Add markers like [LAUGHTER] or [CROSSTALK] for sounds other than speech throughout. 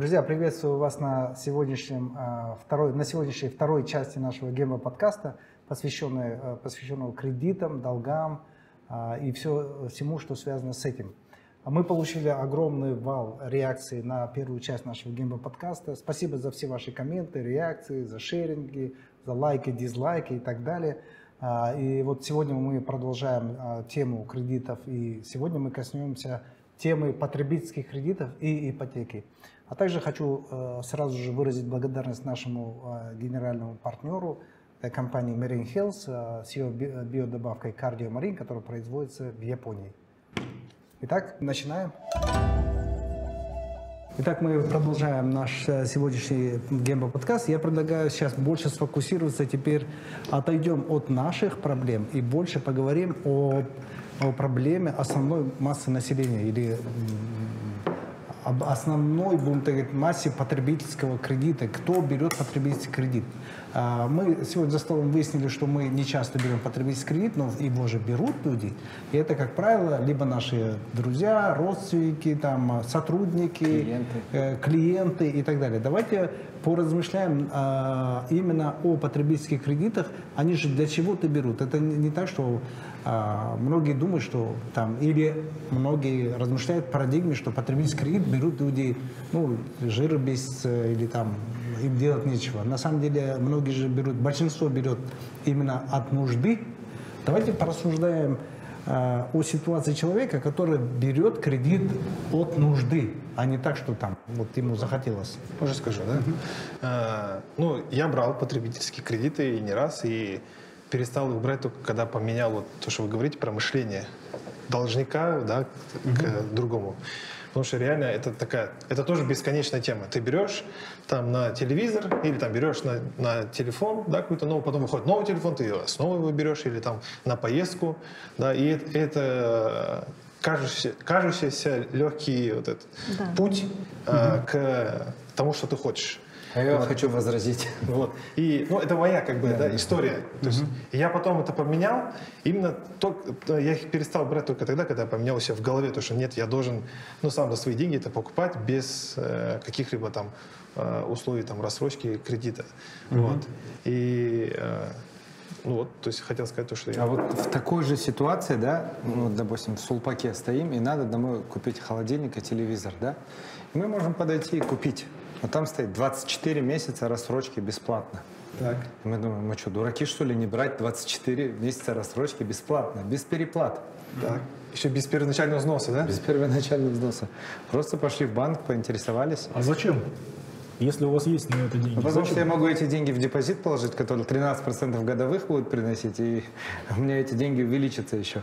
Друзья, приветствую вас на, сегодняшнем, а, второй, на сегодняшней второй части нашего гейма подкаста, посвященной, а, посвященного кредитам, долгам а, и все, всему, что связано с этим. Мы получили огромный вал реакций на первую часть нашего гейма подкаста. Спасибо за все ваши комменты, реакции, за шеринги, за лайки, дизлайки и так далее. И вот сегодня мы продолжаем тему кредитов, и сегодня мы коснемся темы потребительских кредитов и ипотеки. А также хочу э, сразу же выразить благодарность нашему э, генеральному партнеру компании Marine Health э, с ее биодобавкой Cardio Marine, которая производится в Японии. Итак, начинаем. Итак, мы продолжаем наш сегодняшний гембо подкаст. Я предлагаю сейчас больше сфокусироваться теперь, отойдем от наших проблем и больше поговорим о, о проблеме основной массы населения или об основной, будем так говорить, массе потребительского кредита. Кто берет потребительский кредит? А, мы сегодня за столом выяснили, что мы не часто берем потребительский кредит, но его же берут люди. И это, как правило, либо наши друзья, родственники, там, сотрудники, клиенты, э, клиенты и так далее. Давайте поразмышляем э, именно о потребительских кредитах. Они же для чего-то берут. Это не, не так, что э, многие думают, что там, или многие размышляют в парадигме, что потребительский кредит берут люди, ну, жир без, э, или там им делать нечего. На самом деле многие же берут, большинство берет именно от нужды. Давайте порассуждаем о ситуации человека, который берет кредит от нужды, а не так, что там вот ему захотелось. Уже скажу, да? А, ну, я брал потребительские кредиты и не раз, и перестал их брать только когда поменял вот то, что вы говорите про мышление должника да, mm-hmm. к другому. Потому что реально это такая, это тоже бесконечная тема. Ты берешь там на телевизор или там берешь на, на телефон, да, какой-то новый, потом выходит новый телефон, ты снова его берешь или там на поездку, да, и это, это кажущийся, кажущийся легкий вот этот да. путь угу. э, к тому, что ты хочешь. А я вот. хочу возразить. [LAUGHS] Вот. И, ну, это моя, как бы, да, да история. То есть, я потом это поменял. Именно то, я их перестал брать только тогда, когда поменял себя в голове, то, что нет, я должен, ну, сам за свои деньги это покупать без э, каких-либо там э, условий там рассрочки кредита. Угу. Вот. И э, ну вот, то есть хотел сказать то, что я... А вот в такой же ситуации, да, ну, допустим, в Сулпаке стоим, и надо домой купить холодильник и телевизор, да, мы можем подойти и купить а там стоит 24 месяца рассрочки бесплатно. Так. Мы думаем, мы что, дураки что ли, не брать 24 месяца рассрочки бесплатно, без переплат. Так. Еще без первоначального взноса, да? Без первоначального взноса. Просто пошли в банк, поинтересовались. А зачем? Если у вас есть на это деньги. Ну, потому зачем? что я могу эти деньги в депозит положить, который 13% годовых будет приносить, и [LAUGHS] у меня эти деньги увеличатся еще.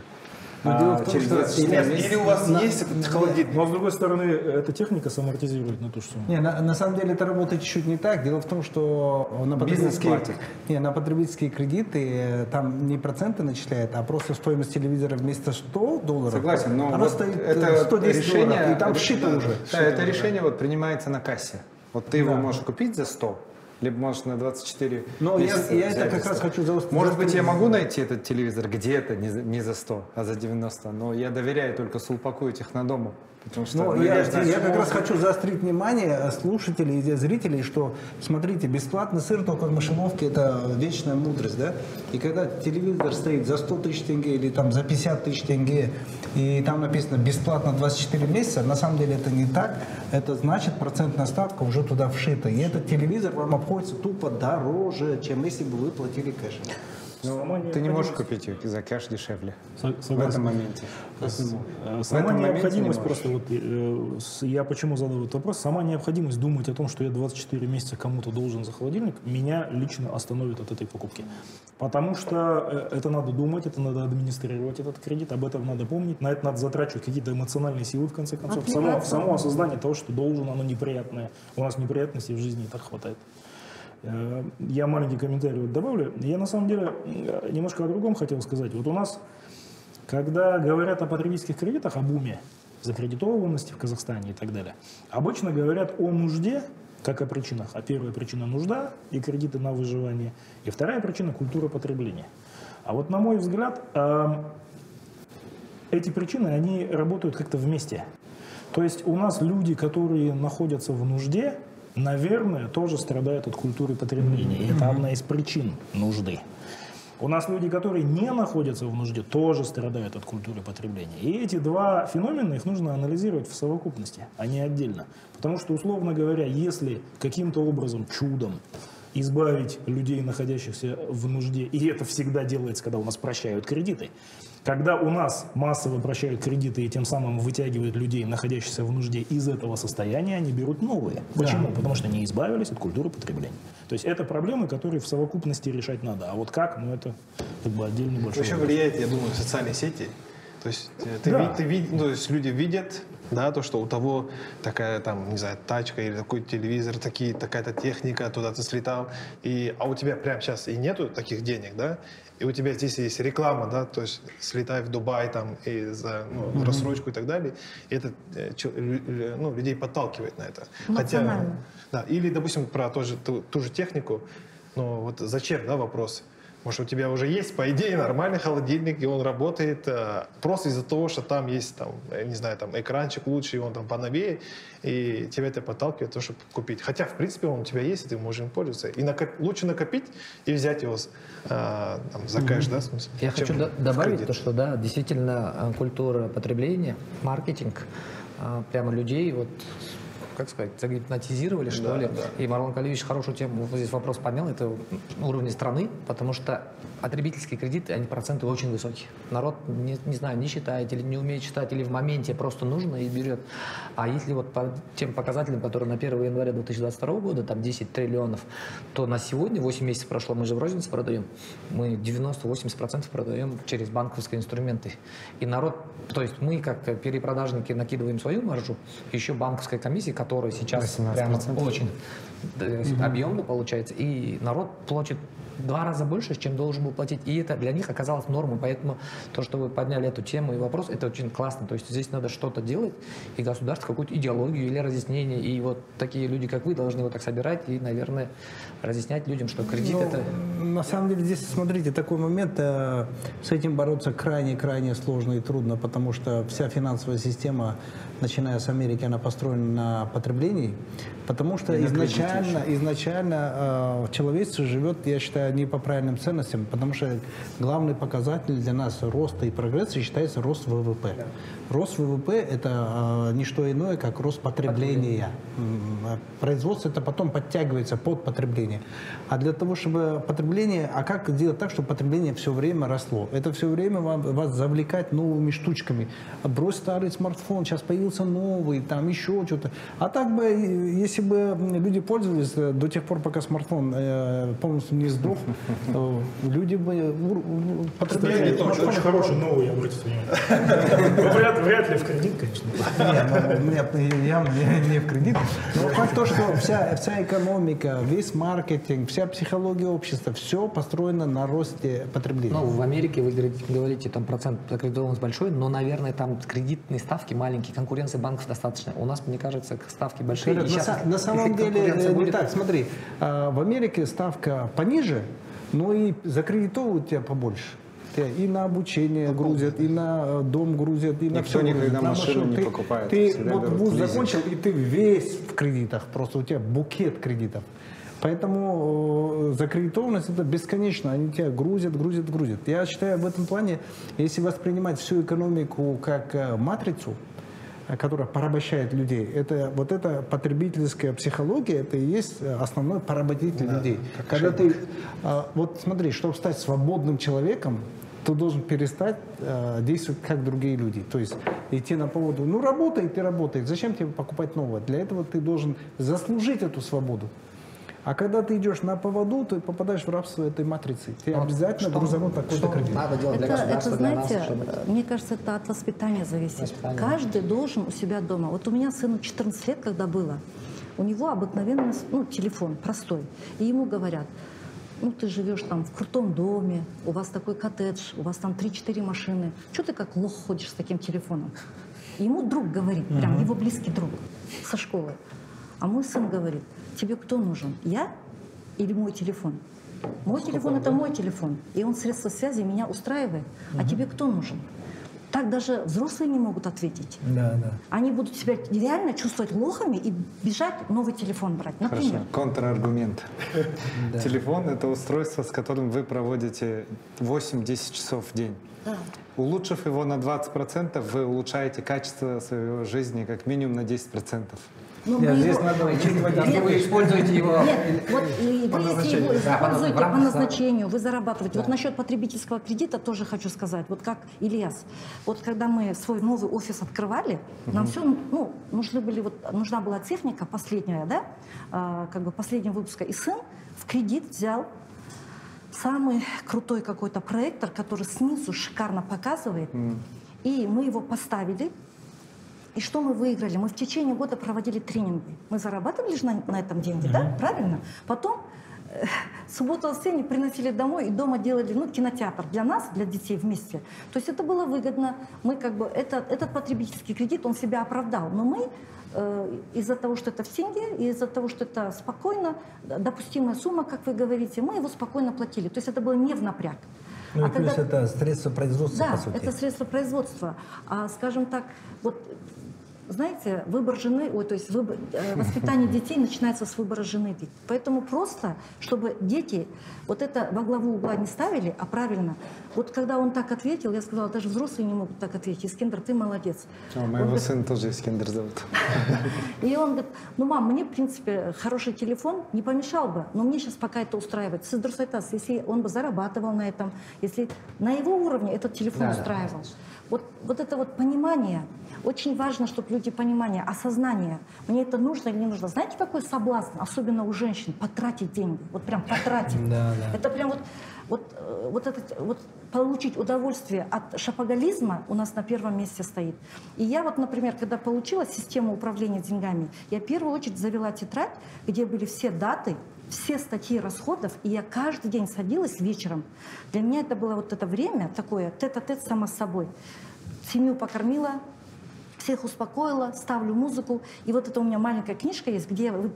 Но а, дело в том, что или, или у вас на, есть этот холодильник. Но с другой стороны, эта техника самортизирует на ту сумму. Не, на, на самом деле это работает чуть-чуть не так. Дело в том, что на потребительские, не, на потребительские кредиты э, там не проценты начисляют, а просто стоимость телевизора вместо 100 долларов. Согласен, но она вот стоит это 110 решение, долларов, и там вшито уже. Да, это решение вот принимается на кассе. Вот ты да. его можешь купить за 100, либо может на 24 Но я, я это как раз хочу заострить. Может быть, я могу найти этот телевизор где-то, не за, не за 100, а за 90, но я доверяю только Сулпаку и Технодому. Потому что, ну, я, я, я как раз хочу заострить внимание слушателей и зрителей, что, смотрите, бесплатный сыр только в мышеловке – это вечная мудрость, да? И когда телевизор стоит за 100 тысяч тенге или там за 50 тысяч тенге, и там написано «бесплатно 24 месяца», на самом деле это не так. Это значит, процентная ставка уже туда вшита. И этот телевизор вам обходится тупо дороже, чем если бы вы платили кэшем. Но ты не можешь купить ее за кэш дешевле Согласен. в этом моменте. Э, сама необходимость не просто, вот, э, я почему задал этот вопрос, сама необходимость думать о том, что я 24 месяца кому-то должен за холодильник, меня лично остановит от этой покупки. Потому что э, это надо думать, это надо администрировать этот кредит, об этом надо помнить, на это надо затрачивать какие-то эмоциональные силы, в конце концов. Само, само осознание того, что должен, оно неприятное. У нас неприятностей в жизни и так хватает. Э, я маленький комментарий вот добавлю. Я на самом деле э, немножко о другом хотел сказать. Вот у нас, когда говорят о потребительских кредитах, о буме закредитованности в Казахстане и так далее, обычно говорят о нужде, как о причинах. А первая причина – нужда и кредиты на выживание. И вторая причина – культура потребления. А вот на мой взгляд, эм, эти причины, они работают как-то вместе. То есть у нас люди, которые находятся в нужде, наверное, тоже страдают от культуры потребления. И это одна из причин нужды. У нас люди, которые не находятся в нужде, тоже страдают от культуры потребления. И эти два феномена, их нужно анализировать в совокупности, а не отдельно. Потому что, условно говоря, если каким-то образом, чудом, избавить людей, находящихся в нужде, и это всегда делается, когда у нас прощают кредиты, когда у нас массово прощают кредиты и тем самым вытягивают людей, находящихся в нужде, из этого состояния, они берут новые. Почему? Да. Потому что они избавились от культуры потребления. То есть это проблемы, которые в совокупности решать надо. А вот как, ну это как бы отдельный большой Еще вопрос. влияет, я думаю, социальные сети. То есть, э, ты, да. ты, ты, ну, то есть люди видят, да, то, что у того такая, там, не знаю, тачка или такой телевизор, такие, такая-то техника, туда ты слетал, и, а у тебя прямо сейчас и нету таких денег, да, и у тебя здесь есть реклама, да, то есть слетай в Дубай там и за ну, mm-hmm. рассрочку и так далее, и это э, ну, людей подталкивает на это. Хотя, да, или, допустим, про ту же, ту, ту же технику, но вот зачем, да, вопрос. Может, у тебя уже есть, по идее, нормальный холодильник, и он работает э, просто из-за того, что там есть, там, не знаю, там экранчик лучше, и он там поновее, и тебя это подталкивает, то, чтобы купить. Хотя, в принципе, он у тебя есть, и ты можешь им пользоваться. И накоп... лучше накопить и взять его э, там, за кэш, mm-hmm. да, в смысле, Я хочу добавить то, что, да, действительно, э, культура потребления, маркетинг, э, прямо людей вот как сказать, загипнотизировали, что да, ли. Да. И Марлон Калевич хорошую тему, вот здесь вопрос поднял, это уровень страны, потому что потребительские кредиты, они проценты очень высокие. Народ, не, не знаю, не считает или не умеет читать, или в моменте просто нужно и берет. А если вот по тем показателям, которые на 1 января 2022 года, там 10 триллионов, то на сегодня, 8 месяцев прошло, мы же в рознице продаем, мы 90-80% продаем через банковские инструменты. И народ, то есть мы как перепродажники накидываем свою маржу, еще банковская комиссия, которая сейчас прямо очень mm-hmm. объемно получается, и народ платит два раза больше, чем должен был платить. И это для них оказалось нормой. Поэтому то, что вы подняли эту тему и вопрос, это очень классно. То есть здесь надо что-то делать, и государство какую-то идеологию или разъяснение. И вот такие люди, как вы, должны вот так собирать и, наверное, разъяснять людям, что кредит ну, это... На самом деле здесь, смотрите, такой момент, э, с этим бороться крайне-крайне сложно и трудно, потому что вся финансовая система начиная с Америки, она построена на потреблении, потому что изначально, изначально э, человечество живет, я считаю, не по правильным ценностям, потому что главный показатель для нас роста и прогресса считается рост ВВП. Да. Рост ВВП – это э, не что иное, как рост потребления. потребление. Производство это потом подтягивается под потребление. А для того, чтобы потребление, а как сделать так, чтобы потребление все время росло? Это все время вам, вас завлекать новыми штучками. Брось старый смартфон, сейчас появился новый, там еще что-то. А так бы, если бы люди пользовались э, до тех пор, пока смартфон э, полностью не сдох, люди бы потребляли. Кстати, очень хороший новый, обратите внимание [LAUGHS] вряд, ли в кредит, конечно. Нет, ну, нет, я не, не в кредит. Но факт то, что вся, вся экономика, весь маркетинг, вся психология общества, все построено на росте потребления. Ну, в Америке вы говорите, там процент закредитованности большой, но, наверное, там кредитные ставки маленькие, конкуренции банков достаточно. У нас, мне кажется, ставки большие. на, самом деле не будет... так. Смотри, а, в Америке ставка пониже, но и закредитовывают тебя побольше и на обучение грузят, и на э, дом грузят, и на Никто все никогда на машину не ты, покупает. Ты вот вуз закончил, и ты весь в кредитах, просто у тебя букет кредитов. Поэтому э, закредитованность это бесконечно. Они тебя грузят, грузят, грузят. Я считаю, в этом плане, если воспринимать всю экономику как э, матрицу, которая порабощает людей, это вот эта потребительская психология, это и есть основной поработитель да, людей. Когда ты, вот смотри, чтобы стать свободным человеком, ты должен перестать э, действовать как другие люди. То есть идти на поводу, ну работай, ты работай, зачем тебе покупать новое? Для этого ты должен заслужить эту свободу. А когда ты идешь на поводу, ты попадаешь в рабство этой матрицы. Ты вот обязательно что, грузанут такой-то кредит. Надо делать это, это, знаете, нас, мне кажется, это от воспитания зависит. Воспитание. Каждый должен у себя дома. Вот у меня сыну 14 лет, когда было, у него обыкновенный ну, телефон, простой. И ему говорят, ну, ты живешь там в крутом доме, у вас такой коттедж, у вас там 3-4 машины. Что ты как лох ходишь с таким телефоном? ему друг говорит, прям его близкий друг со школы. А мой сын говорит, тебе кто нужен, я или мой телефон? Мой телефон — это мой телефон, и он средство связи меня устраивает. А тебе кто нужен? Так даже взрослые не могут ответить. Да, да. Они будут себя реально чувствовать лохами и бежать новый телефон брать. Например. Хорошо. Контраргумент. [LAUGHS] Телефон — это устройство, с которым вы проводите 8-10 часов в день. Улучшив его на 20%, вы улучшаете качество своей жизни как минимум на 10%. Ну, Нет, вы здесь его- надо учитывать, если вы используете его... Нет, вот и вы если его Да, по используете по да. назначению, вы зарабатываете. Вот насчет потребительского кредита тоже хочу сказать. Вот как Ильяс, вот когда мы свой новый офис открывали, нам все, ну, нужны были вот, нужна была техника последняя, да, а, как бы последнего выпуска. И сын в кредит взял самый крутой какой-то проектор, который снизу шикарно показывает. И мы его поставили. И что мы выиграли? Мы в течение года проводили тренинги. Мы зарабатывали же на, на этом деньги, да? Правильно? Потом э, субботу воскресенье приносили домой и дома делали ну, кинотеатр для нас, для детей вместе. То есть это было выгодно. Мы как бы этот, этот потребительский кредит, он себя оправдал. Но мы э, из-за того, что это в тенге, и из-за того, что это спокойно, допустимая сумма, как вы говорите, мы его спокойно платили. То есть это было не в напряг. Ну и А плюс когда- это средство производства, да, по сути. это средство производства. А, скажем так, вот знаете, выбор жены, ой, то есть выбор- э, [LAUGHS] воспитание детей начинается с выбора жены. Поэтому просто, чтобы дети вот это во главу угла не ставили, а правильно. Вот когда он так ответил, я сказала, даже взрослые не могут так ответить. Искендер, ты молодец. А, Он моего говорит, сына тоже Искендер зовут. [LAUGHS] и он говорит, ну, мам, мне, в принципе, хороший телефон не помешал бы, но мне сейчас пока это устраивает. Сайтас, если он бы зарабатывал на этом, если на его уровне этот телефон Да, да. Вот, вот это вот понимание, очень важно, чтобы люди понимание, осознание, мне это нужно или не нужно. Знаете, какой соблазн, особенно у женщин, потратить деньги, вот прям потратить. Да, да. Это прям вот, вот, э, вот, этот, вот получить удовольствие от шапоголизма у нас на первом месте стоит. И я вот, например, когда получила систему управления деньгами, я в первую очередь завела тетрадь, где были все даты, все статьи расходов, и я каждый день садилась вечером. Для меня это было вот это время такое, тет-а-тет сама с собой. Семью покормила, всех успокоила, ставлю музыку. И вот это у меня маленькая книжка есть, где я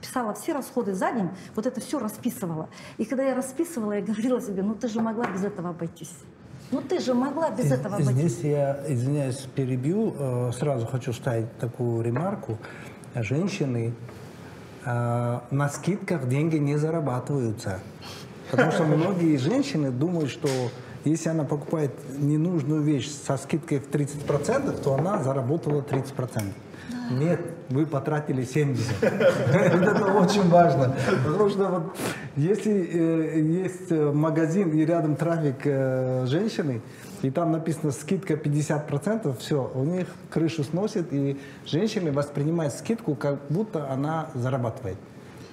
писала все расходы за день, вот это все расписывала. И когда я расписывала, я говорила себе, ну ты же могла без этого обойтись. Ну ты же могла без этого обойтись. Здесь я, извиняюсь, перебью. Э, Сразу хочу ставить такую ремарку. Женщины э, на скидках деньги не зарабатываются. Потому что многие женщины думают, что если она покупает ненужную вещь со скидкой в 30%, то она заработала 30%. Нет, вы потратили 70. Вот Это очень важно. Потому что вот если э, есть э, магазин и рядом трафик э, женщины, и там написано скидка 50%, все, у них крышу сносит, и женщины воспринимают скидку, как будто она зарабатывает.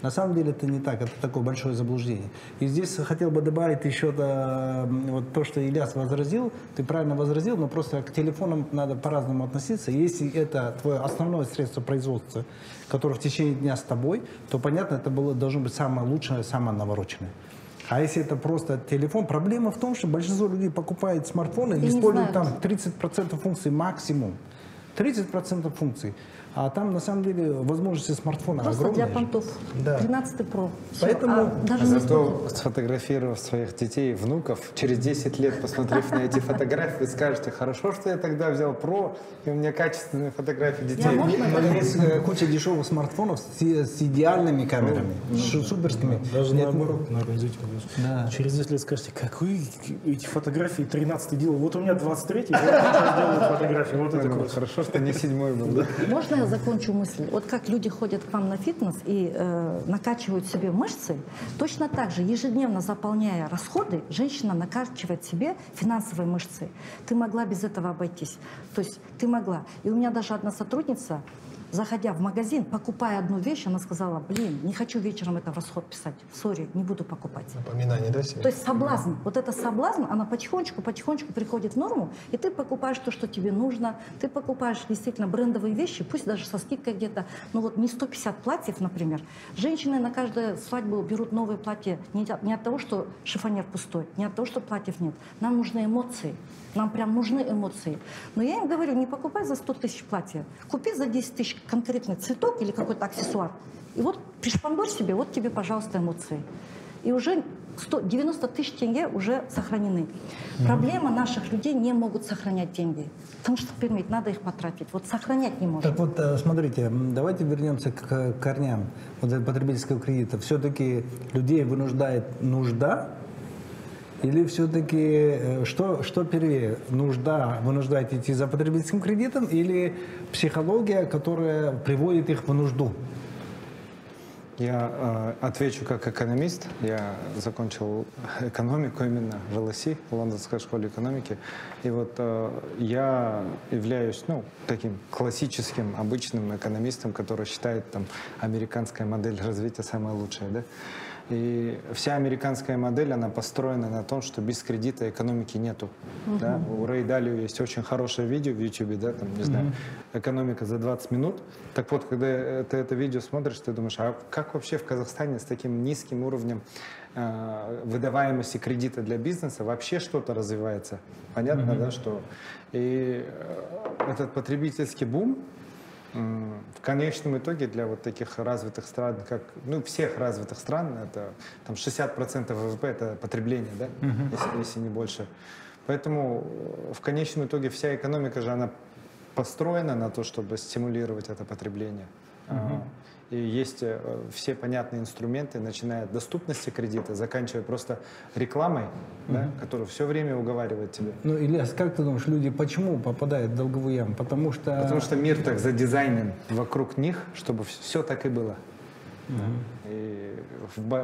На самом деле это не так, это такое большое заблуждение. И здесь хотел бы добавить еще да, вот то, что Ильяс возразил. Ты правильно возразил, но просто к телефонам надо по-разному относиться. Если это твое основное средство производства, которое в течение дня с тобой, то понятно, это было, должно быть самое лучшее, самое навороченное. А если это просто телефон, проблема в том, что большинство людей покупает смартфоны и используют знают. там 30% функций максимум. 30% функций. А там на самом деле возможности смартфона Просто огромные. для понтов. Да. 13 Pro. Поэтому- А даже не Зато сфотографировав своих детей и внуков, через 10 лет, посмотрев на эти фотографии, вы скажете, хорошо, что я тогда взял про, и у меня качественные фотографии детей. Я можно Но есть э, куча дешевых смартфонов с, с идеальными камерами, шу- суперскими. Даже Нет, наоборот, наверное, извините, пожалуйста. Через 10 лет скажете, как вы эти фотографии 13 делал? Вот у меня 23 вот я сейчас делаю фотографии. Вот это Ну, круто. Хорошо, что не седьмой был, да? Можно закончу мысль? Вот как люди ходят к вам на фитнес и э, накачивают себе мышцы, точно так же, ежедневно заполняя расходы, женщина накачивает себе финансовые мышцы. Ты могла без этого обойтись. То есть ты могла. И у меня даже одна сотрудница, заходя в магазин, покупая одну вещь, она сказала, блин, не хочу вечером это в расход писать. Сори, не буду покупать. Напоминание, да, себе? То есть соблазн, вот это соблазн, она потихонечку, потихонечку приходит в норму, и ты покупаешь то, что тебе нужно, ты покупаешь действительно брендовые вещи, пусть даже со скидкой где-то, ну вот не 150 платьев, например. Женщины на каждую свадьбу берут новые платья не от, не от того, что шифонер пустой, не от того, что платьев нет. Нам нужны эмоции, нам прям нужны эмоции. Но я им говорю, не покупай за 100 тысяч платья, купи за 10 тысяч конкретный цветок или какой-то аксессуар. И вот пришпандорь себе, вот тебе, пожалуйста, эмоции. И уже 100, 90 тысяч тенге уже сохранены. Mm-hmm. Проблема наших людей не могут сохранять деньги. Потому что, понимаете, надо их потратить. Вот сохранять не можно. Так вот, э, смотрите, давайте вернемся к корням вот потребительского кредита. Все-таки людей вынуждает нужда или все-таки э, что, что первее? Нужда вынуждает идти за потребительским кредитом или психология, которая приводит их в нужду? Я э, отвечу как экономист. Я закончил экономику именно в ЛСИ, Лондонской школе экономики. И вот э, я являюсь ну, таким классическим, обычным экономистом, который считает там, американская модель развития самая лучшая. Да? И вся американская модель, она построена на том, что без кредита экономики нету. Угу. Да? У Рэй Далио есть очень хорошее видео в YouTube, да, там, не угу. знаю, экономика за 20 минут. Так вот, когда ты это видео смотришь, ты думаешь, а как вообще в Казахстане с таким низким уровнем э, выдаваемости кредита для бизнеса вообще что-то развивается? Понятно, угу. да, что... И э, этот потребительский бум, в конечном итоге для вот таких развитых стран, как, ну, всех развитых стран, это там 60% ВВП это потребление, да, если, если не больше. Поэтому э, в конечном итоге вся экономика же, она построена на то, чтобы стимулировать это потребление. Uh-huh. И есть э, все понятные инструменты, начиная от доступности кредита, заканчивая просто рекламой, mm да, которая все время уговаривает тебя. Ну, Ильяс, как ты думаешь, люди почему попадают в долговую яму? Потому что... Потому что мир так задизайнен вокруг них, чтобы все так и было. Угу. И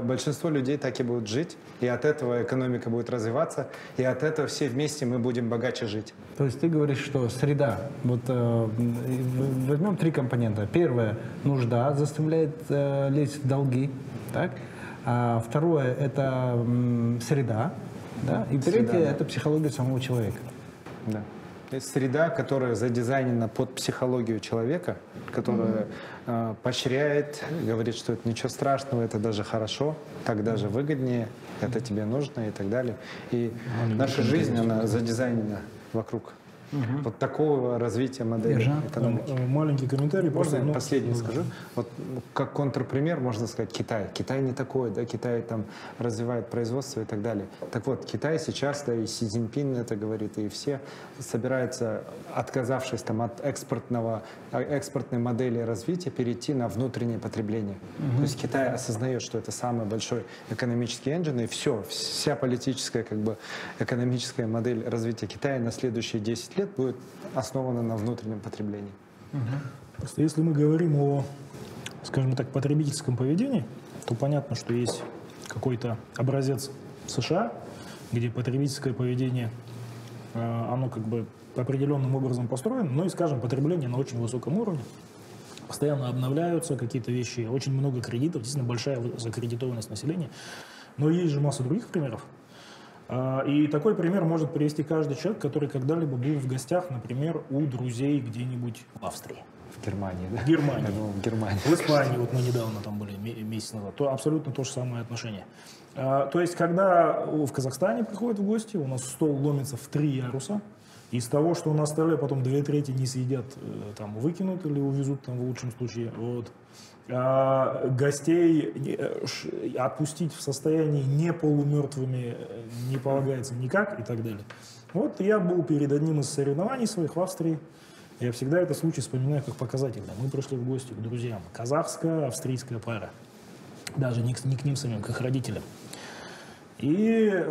большинство людей так и будут жить, и от этого экономика будет развиваться, и от этого все вместе мы будем богаче жить. То есть ты говоришь, что среда, вот э, возьмем три компонента. Первое, нужда заставляет э, лезть в долги, так? А второе, это м, среда, да? И третье, среда, да. это психология самого человека. Да среда, которая задизайнена под психологию человека, которая mm-hmm. э, поощряет, говорит, что это ничего страшного, это даже хорошо, так даже выгоднее, это тебе нужно и так далее. И mm-hmm. наша жизнь, она задизайнена вокруг Угу. Вот такого развития модели Ержан. экономики. Э, маленький комментарий. Можно просто, я ну, последний ну, скажу? Вот как контрпример можно сказать Китай. Китай не такой, да, Китай там развивает производство и так далее. Так вот, Китай сейчас, да, и Си Цзиньпин это говорит, и все собираются, отказавшись там от экспортного, а, экспортной модели развития, перейти на внутреннее потребление. Угу. То есть Китай осознает, что это самый большой экономический engine, и все, вся политическая, как бы, экономическая модель развития Китая на следующие 10 лет будет основана на внутреннем потреблении. Угу. Просто если мы говорим о, скажем так, потребительском поведении, то понятно, что есть какой-то образец США, где потребительское поведение, э, оно как бы определенным образом построено, но и, скажем, потребление на очень высоком уровне. Постоянно обновляются какие-то вещи, очень много кредитов, действительно большая закредитованность населения. Но есть же масса других примеров. А, и такой пример может привести каждый человек, который когда-либо был в гостях, например, у друзей где-нибудь в Австрии. В Германии, да? В Германии. Я думал, в Германии. В Испании, вот мы недавно там были, месяц назад. То абсолютно то же самое отношение. А, то есть, когда в Казахстане приходят в гости, у нас стол ломится в три яруса, из того, что на столе потом две трети не съедят, э, там выкинут или увезут там в лучшем случае. Вот. А, гостей э, отпустить в состоянии не полумертвыми э, не полагается никак и так далее. Вот я был перед одним из соревнований своих в Австрии. Я всегда этот случай вспоминаю как показательный. Мы пришли в гости к друзьям. Казахская, австрийская пара. Даже не к, не к ним самим, к их родителям. И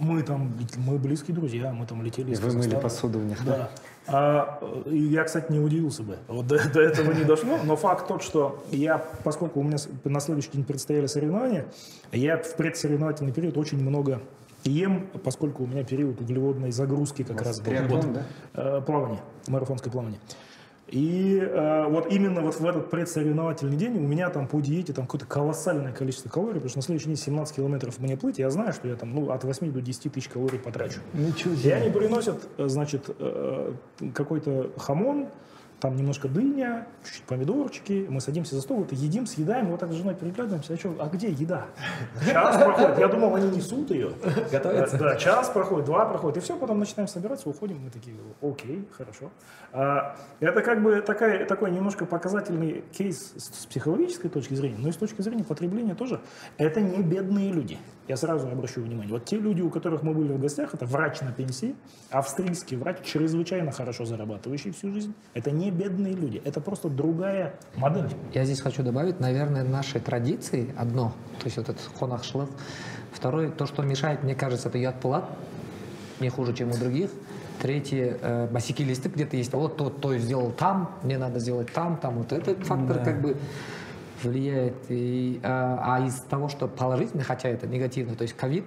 мы там, мы близкие друзья, мы там летели из Вы мыли посуду у них, да? А, я, кстати, не удивился бы. Вот до, до этого не дошло. Но факт тот, что я, поскольку у меня на следующий день предстояли соревнования, я в предсоревновательный период очень много ем, поскольку у меня период углеводной загрузки как раз был. Вот, да? Э, плавание, марафонское плавание. И э, вот именно вот в этот предсоревновательный день у меня там по диете там какое-то колоссальное количество калорий, потому что на следующий день 17 километров мне плыть, я знаю, что я там ну, от 8 до 10 тысяч калорий потрачу. Ничего себе. И они приносят, э, значит, э, какой-то хамон, там немножко дыня, чуть-чуть помидорчики, мы садимся за стол, это едим, съедаем, вот так с женой переглядываемся, а что, а где еда? Час проходит, я думал, они несут ее. Готовится? Да, час проходит, два проходит, и все, потом начинаем собираться, уходим, мы такие, окей, хорошо. А, это как бы такая, такой немножко показательный кейс с психологической точки зрения, но и с точки зрения потребления тоже. Это не бедные люди. Я сразу обращу внимание. Вот те люди, у которых мы были в гостях, это врач на пенсии, австрийский врач, чрезвычайно хорошо зарабатывающий всю жизнь. Это не бедные люди, это просто другая модель. Я здесь хочу добавить, наверное, нашей традиции одно, то есть вот этот хонахшлык. Второе, то, что мешает, мне кажется, это ядплат, не хуже, чем у других. Третье, э, босики листы где-то есть. Вот то, то сделал там, мне надо сделать там, там. Вот этот фактор да. как бы влияет. И, а, а из того, что положительно, хотя это негативно, то есть ковид,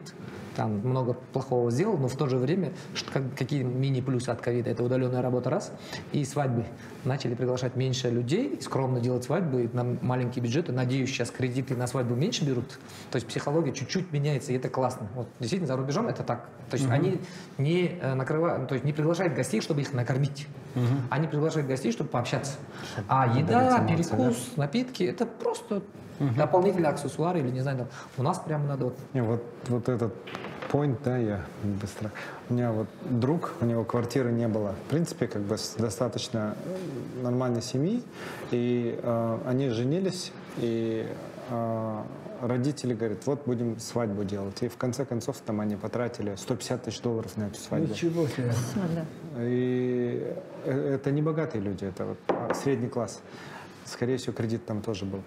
там много плохого сделал, но в то же время как, какие мини-плюсы от ковида? Это удаленная работа раз, и свадьбы. Начали приглашать меньше людей, скромно делать свадьбы на маленькие бюджеты. Надеюсь, сейчас кредиты на свадьбу меньше берут. То есть психология чуть-чуть меняется, и это классно. Вот, действительно, за рубежом это так. То есть угу. они не э, накрывают, то есть не приглашают гостей, чтобы их накормить. Угу. Они приглашают гостей, чтобы пообщаться. Чтобы а еда, перекус, да? напитки, это просто угу. дополнительные аксессуары или не знаю, там, у нас прямо надо вот... Не, вот, вот этот point, да, я быстро. У меня вот друг, у него квартиры не было. В принципе, как бы с достаточно нормальной семьи. И э, они женились, и э, родители говорят, вот будем свадьбу делать. И в конце концов там они потратили 150 тысяч долларов на эту свадьбу. Ничего себе. И э, это не богатые люди, это вот а, средний класс. Скорее всего, кредит там тоже был.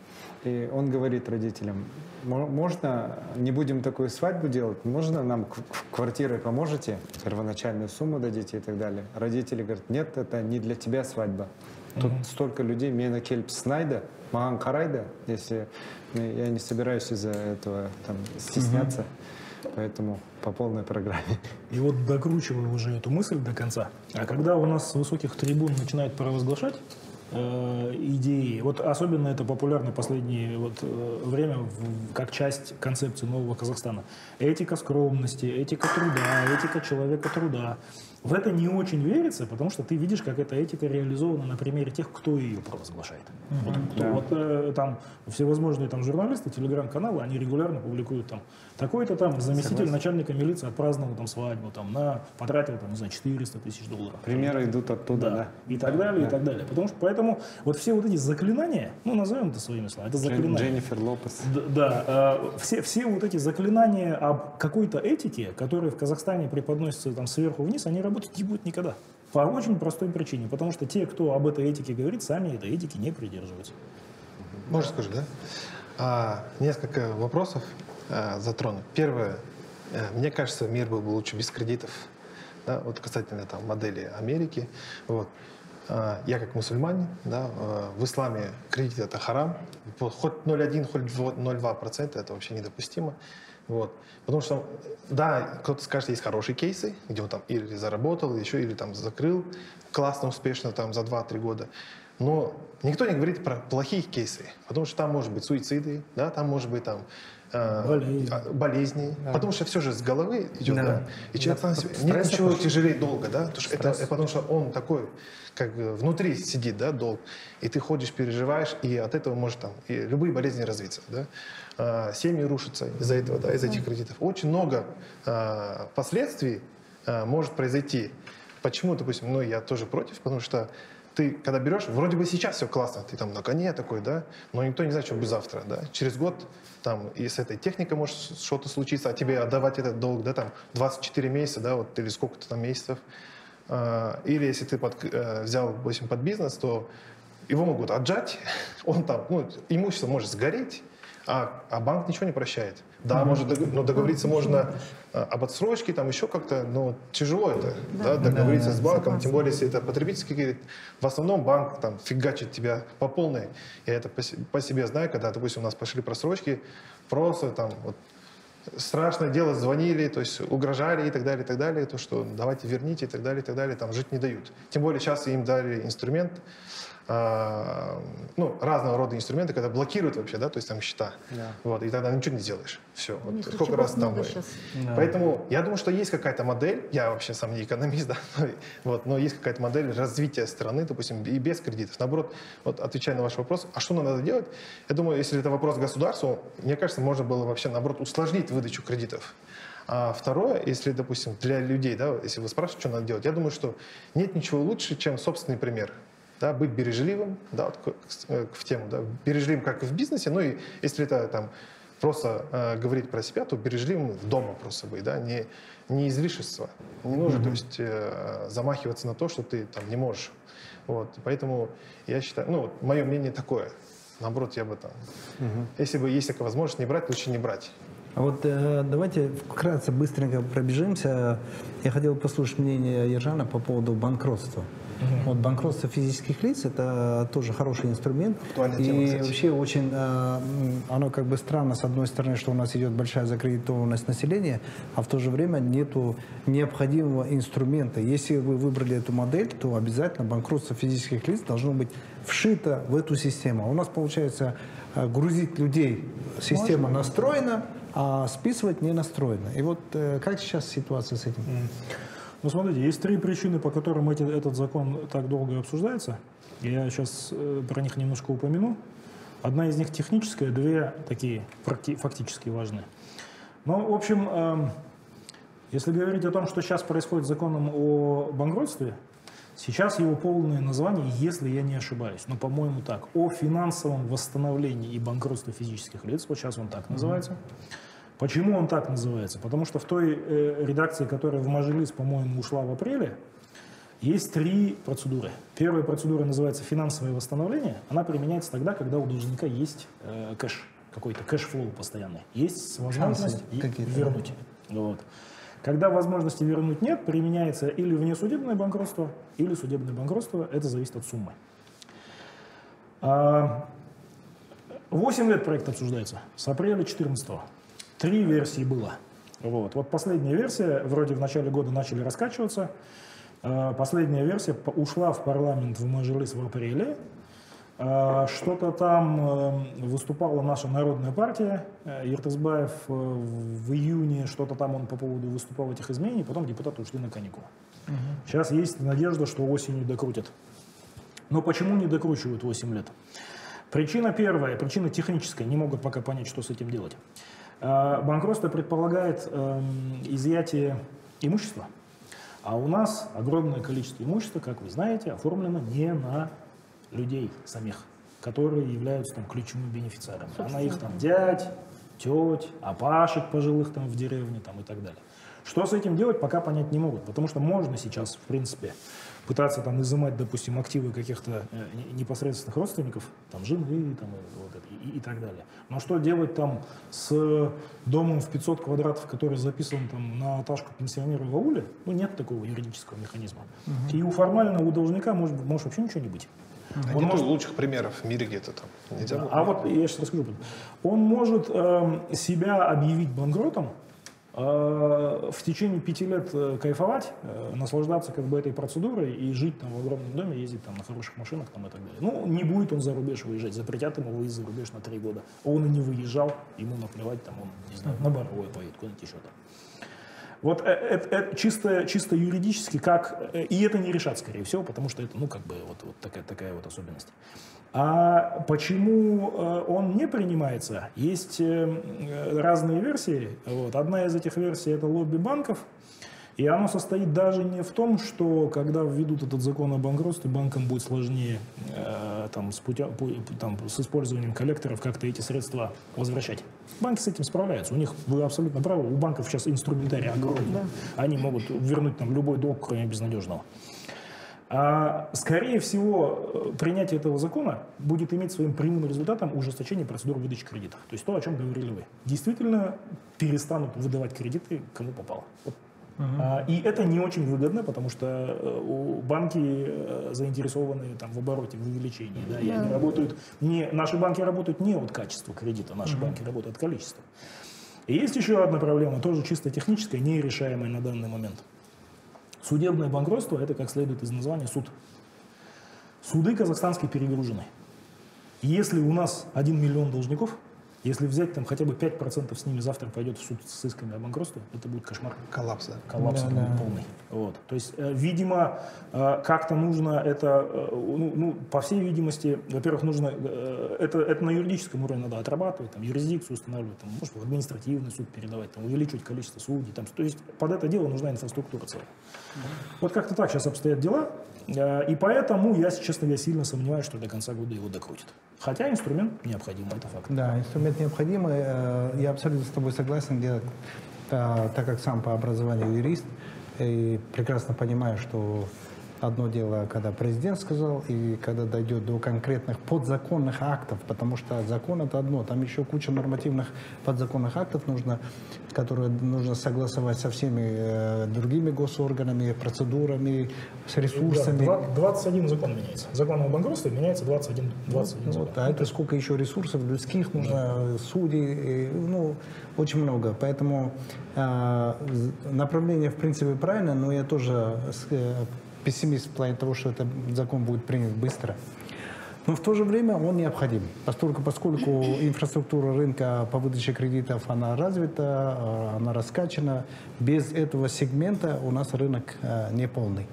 И он говорит родителям, можно, не будем такую свадьбу делать, можно нам квартирой поможете, первоначальную сумму дадите и так далее. Родители говорят, нет, это не для тебя свадьба. Тут mm-hmm. столько людей, меня кельп снайда, маган карайда, если я не собираюсь из-за этого там, стесняться. Mm-hmm. Поэтому по полной программе. И вот докручиваю уже эту мысль до конца. А когда у нас с высоких трибун начинают провозглашать, Э, идеи. Вот особенно это популярно в последнее вот, э, время в, как часть концепции нового Казахстана. Этика скромности, этика труда, этика человека труда. В это не очень верится, потому что ты видишь, как эта этика реализована на примере тех, кто ее провозглашает. Mm-hmm. Вот, кто, да. вот э, там всевозможные там журналисты, телеграм-каналы, они регулярно публикуют там такой-то там заместитель Согласен. начальника милиции отпраздновал там свадьбу, там на потратил там не знаю 400 тысяч долларов. Примеры идут оттуда, да. да. И так далее, да. и так далее. Потому что поэтому вот все вот эти заклинания, ну назовем это своими словами, это заклинания. Дженнифер Лопес. Да, да э, все все вот эти заклинания об какой-то этике, которые в Казахстане преподносятся там сверху вниз, они работают работать не будет никогда. По очень простой причине. Потому что те, кто об этой этике говорит, сами этой этики не придерживаются. Можно скажу, да? А, несколько вопросов а, затрону. Первое. А, мне кажется, мир был бы лучше без кредитов. Да, вот касательно там, модели Америки. Вот. А, я как мусульманин, да, а, в исламе кредит это харам. Хоть 0,1, хоть 0,2% это вообще недопустимо. Вот. Потому что, да, кто-то скажет, есть хорошие кейсы, где он там или заработал, еще или там закрыл классно, успешно там за 2-3 года. Но никто не говорит про плохие кейсы, потому что там может быть суициды, да, там может быть там э, болезни, а, болезни да. потому что все же с головы идет, да. да. И человек да, себе, нет ничего пошел. тяжелее долго, да, потому что, это, это, потому что он такой, как внутри сидит, да, долг, и ты ходишь, переживаешь, и от этого может там и любые болезни развиться, да. А, семьи рушатся из-за этого, да, из этих кредитов. Очень много а, последствий а, может произойти. Почему, допустим, ну, я тоже против, потому что ты, когда берешь, вроде бы сейчас все классно, ты там на коне такой, да, но никто не знает, что будет завтра, да. Через год там и с этой техникой может что-то случиться, а тебе отдавать этот долг, да, там 24 месяца, да, вот, или сколько-то там месяцев. Или если ты под, э, взял, допустим, под бизнес, то его могут отжать, [LAUGHS] он там, ну, имущество может сгореть, а, а банк ничего не прощает. Да, mm-hmm. может, ну, договориться можно а, об отсрочке, там еще как-то, но тяжело это, да, да договориться да, с банком, тем более, если это потребительский кредит. В основном банк там фигачит тебя по полной. Я это по, по себе знаю, когда, допустим, у нас пошли просрочки, просто там вот страшное дело, звонили, то есть угрожали и так далее, и так далее, то, что давайте верните и так далее, и так далее, там жить не дают. Тем более сейчас им дали инструмент, а, ну, разного рода инструменты, когда блокируют вообще, да, то есть там счета. Да. Вот, и тогда ничего не сделаешь. Все. Вот, сколько раз там вы. Да. Поэтому я думаю, что есть какая-то модель, я вообще сам не экономист, [LAUGHS] да, вот, но есть какая-то модель развития страны, допустим, и без кредитов. Наоборот, вот отвечая на ваш вопрос, а что надо делать? Я думаю, если это вопрос государству, мне кажется, можно было вообще, наоборот, усложнить выдачу кредитов. А второе, если, допустим, для людей, да, если вы спрашиваете, что надо делать, я думаю, что нет ничего лучше, чем собственный пример да, быть бережливым, да, вот, в тему, да, бережливым как и в бизнесе, ну и если это там просто э, говорить про себя, то бережливым дома просто быть, да, не, не излишество. Не нужно, mm-hmm. то есть, э, замахиваться на то, что ты там не можешь. Вот, поэтому я считаю, ну, мое мнение такое. Наоборот, я бы там, угу. если бы есть такая возможность не брать, лучше не брать. А вот э, давайте вкратце быстренько пробежимся. Я хотел послушать мнение Ержана по поводу банкротства. Угу. Вот банкротство физических лиц это тоже хороший инструмент. Актуальная и тема, кстати. вообще очень э, оно как бы странно, с одной стороны, что у нас идет большая закредитованность населения, а в то же время нету необходимого инструмента. Если вы выбрали эту модель, то обязательно банкротство физических лиц должно быть вшито в эту систему. А у нас получается э, грузить людей, система Можно? настроена, а списывать не настроено. И вот э, как сейчас ситуация с этим? Ну, смотрите, есть три причины, по которым эти, этот закон так долго обсуждается. Я сейчас э, про них немножко упомяну. Одна из них техническая, две такие фактически важные. Ну, в общем, э, если говорить о том, что сейчас происходит с законом о банкротстве, сейчас его полное название, если я не ошибаюсь, но, по-моему, так, о финансовом восстановлении и банкротстве физических лиц, вот сейчас он так называется. Mm-hmm. Почему он так называется? Потому что в той э, редакции, которая в Мажилис, по-моему, ушла в апреле, есть три процедуры. Первая процедура называется финансовое восстановление. Она применяется тогда, когда у должника есть э, кэш, какой-то cash flow постоянный. Есть возможность вернуть. Вот. Когда возможности вернуть нет, применяется или внесудебное банкротство, или судебное банкротство. Это зависит от суммы. 8 а, лет проект обсуждается, с апреля 2014 Три версии было. Вот. вот последняя версия, вроде в начале года начали раскачиваться. Э, последняя версия ушла в парламент в Мажилис в апреле. Э, что-то там э, выступала наша народная партия. Иртызбаев в июне, что-то там он по поводу выступал этих изменений, потом депутаты ушли на каникулы. Угу. Сейчас есть надежда, что осенью докрутят. Но почему не докручивают 8 лет? Причина первая, причина техническая, не могут пока понять, что с этим делать. Э, банкротство предполагает эм, изъятие имущества. А у нас огромное количество имущества, как вы знаете, оформлено не на людей самих, которые являются там ключевыми бенефициарами, а на их там дядь, теть, опашек пожилых там в деревне там и так далее. Что с этим делать, пока понять не могут, потому что можно сейчас, в принципе, пытаться там изымать, допустим, активы каких-то э, непосредственных родственников, там жены там, вот, и, и так далее. Но что делать там с домом в 500 квадратов, который записан там на ташку пенсионера в ауле? Ну, нет такого юридического механизма. Угу. И у формального у должника может, может вообще ничего не быть. А он может... лучших примеров в мире где-то там. Нельзя да. А вот я сейчас расскажу. Он может э, себя объявить банкротом, Э, в течение пяти лет э, кайфовать, э, наслаждаться как бы этой процедурой и жить там в огромном доме, ездить там на хороших машинах там и так далее. Ну, не будет он за рубеж выезжать, запретят ему выезд за рубеж на три года. Он и не выезжал, ему наплевать, там он, не знаю, на Боровое поедет, куда-нибудь еще там. Вот это, это чисто, чисто юридически как... И это не решат, скорее всего, потому что это, ну, как бы вот, вот такая, такая вот особенность. А почему э, он не принимается? Есть э, разные версии. Вот. Одна из этих версий – это лобби банков. И оно состоит даже не в том, что когда введут этот закон о банкротстве, банкам будет сложнее э, там, с, путя, там, с использованием коллекторов как-то эти средства возвращать. Банки с этим справляются. У них, вы абсолютно правы, у банков сейчас инструментарий огромный. Да. Они могут вернуть там, любой долг, кроме безнадежного. А, скорее всего, э, принятие этого закона будет иметь своим прямым результатом ужесточение процедур выдачи кредитов. То есть то, о чем говорили вы. Действительно перестанут выдавать кредиты кому попало. Вот. Uh-huh. И это не очень выгодно, потому что э, банки э, заинтересованы там, в обороте, в увеличении. Да, и они работают не, наши банки работают не от качества кредита, наши uh-huh. банки работают от количества. И есть еще одна проблема, тоже чисто техническая, нерешаемая на данный момент – Судебное банкротство – это, как следует из названия, суд. Суды казахстанские перегружены. Если у нас 1 миллион должников, если взять там хотя бы 5% с ними завтра пойдет в суд с исками о банкротстве, это будет кошмар. Коллапс, да? Коллапс да, да. полный. Вот. То есть, э, видимо, э, как-то нужно это, э, ну, ну, по всей видимости, во-первых, нужно, это, это на юридическом уровне надо отрабатывать, там, юрисдикцию устанавливать, там, может, в административный суд передавать, там, увеличивать количество судей. Там, то есть, под это дело нужна инфраструктура целая. Вот как-то так сейчас обстоят дела. Э, и поэтому я, честно говоря, сильно сомневаюсь, что до конца года его докрутят. Хотя инструмент необходим, это факт. Да, инструмент необходимый. Э, я абсолютно с тобой согласен, я, так как сам по образованию юрист, и прекрасно понимаю, что Одно дело, когда президент сказал, и когда дойдет до конкретных подзаконных актов, потому что закон это одно, там еще куча нормативных подзаконных актов нужно, которые нужно согласовать со всеми э, другими госорганами, процедурами, с ресурсами. Да, 21 закон меняется. Закон о банкротстве меняется 21, 21 вот, А это сколько еще ресурсов людских нужно, да. судей, ну, очень много. Поэтому э, направление, в принципе, правильно, но я тоже э, пессимист в плане того, что этот закон будет принят быстро. Но в то же время он необходим, поскольку, поскольку [CLEARS THROAT] инфраструктура рынка по выдаче кредитов, она развита, э, она раскачана. Без этого сегмента у нас рынок э, не полный.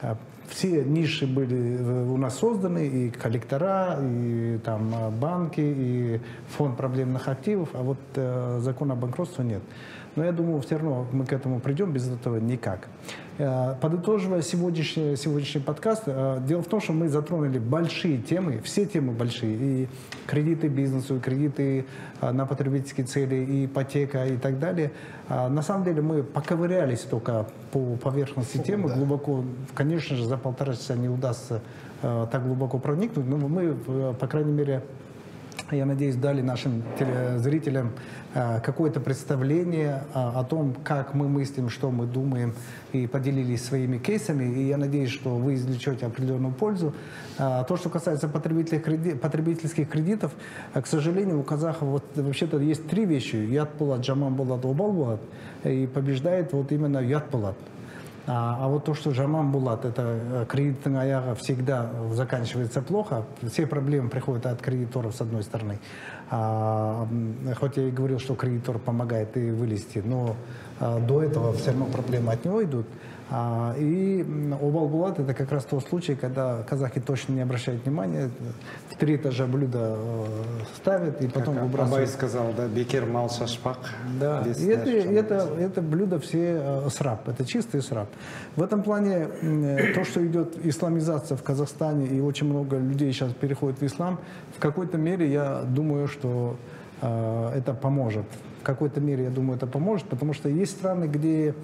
Э, все ниши были у нас созданы, и коллектора, и там банки, и фонд проблемных активов, а вот закона о банкротстве нет. Но я думаю, все равно мы к этому придем, без этого никак. Э, подытоживая сегодняшний, сегодняшний подкаст, э, дело в том, что мы затронули большие темы, все темы большие, и кредиты бизнесу, и кредиты э, на потребительские цели, и ипотека, и так далее. На самом деле мы поковырялись только по поверхности темы, глубоко, конечно же, за полтора часа не удастся так глубоко проникнуть, но мы, по крайней мере, я надеюсь, дали нашим зрителям Э, какое-то представление э, о том, как мы мыслим, что мы думаем, и поделились своими кейсами. И я надеюсь, что вы извлечете определенную пользу. Э, то, что касается потребительских кредитов, к сожалению, у казахов вот, вообще-то есть три вещи. Яд Пулат, Джаман Булат, Булат. И побеждает вот именно Пулат. А, а вот то, что Жаман Булат, это кредитная аяга всегда заканчивается плохо, все проблемы приходят от кредиторов с одной стороны. А, хоть я и говорил, что кредитор помогает и вылезти, но а, до этого все равно проблемы от него идут. А, и Обал Булат это как раз тот случай, когда казахи точно не обращают внимания, в три этажа блюда э, ставят и потом как выбрасывают. Абай сказал, да, бекер мал шашпак. Да, и это, это, это блюдо все э, сраб, это чистый сраб. В этом плане то, что идет исламизация в Казахстане и очень много людей сейчас переходит в ислам, в какой-то мере я думаю, что э, это поможет какой-то мере, я думаю, это поможет, потому что есть страны, где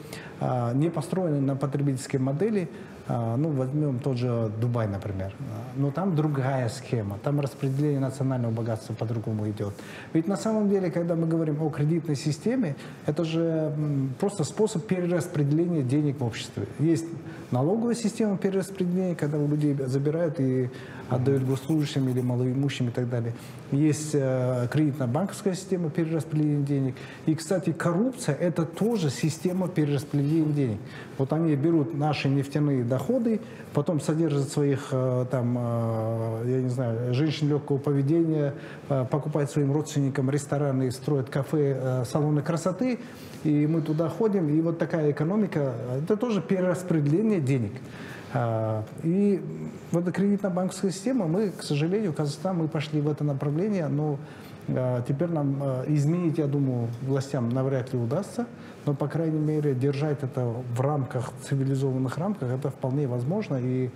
а, не построены на потребительской модели, а, ну, возьмем тот же Дубай, например, но там другая схема, там распределение национального богатства по-другому идет. Ведь на самом деле, когда мы говорим о кредитной системе, это же просто способ перераспределения денег в обществе. Есть налоговая система перераспределения, когда у людей забирают и отдают госслужащим или малоимущим и так далее. Есть э, кредитно-банковская система перераспределения денег. И, кстати, коррупция – это тоже система перераспределения денег. Вот они берут наши нефтяные доходы, потом содержат своих, э, там, э, я не знаю, женщин легкого поведения, покупают своим родственникам рестораны, строят кафе, салоны красоты, и мы туда ходим, и вот такая экономика – это тоже перераспределение денег. А, и вот кредитно-банковская система, мы, к сожалению, Казахстан, мы пошли в это направление, но а, теперь нам а, изменить, я думаю, властям навряд ли удастся, но, по крайней мере, держать это в рамках, цивилизованных рамках, это вполне возможно, и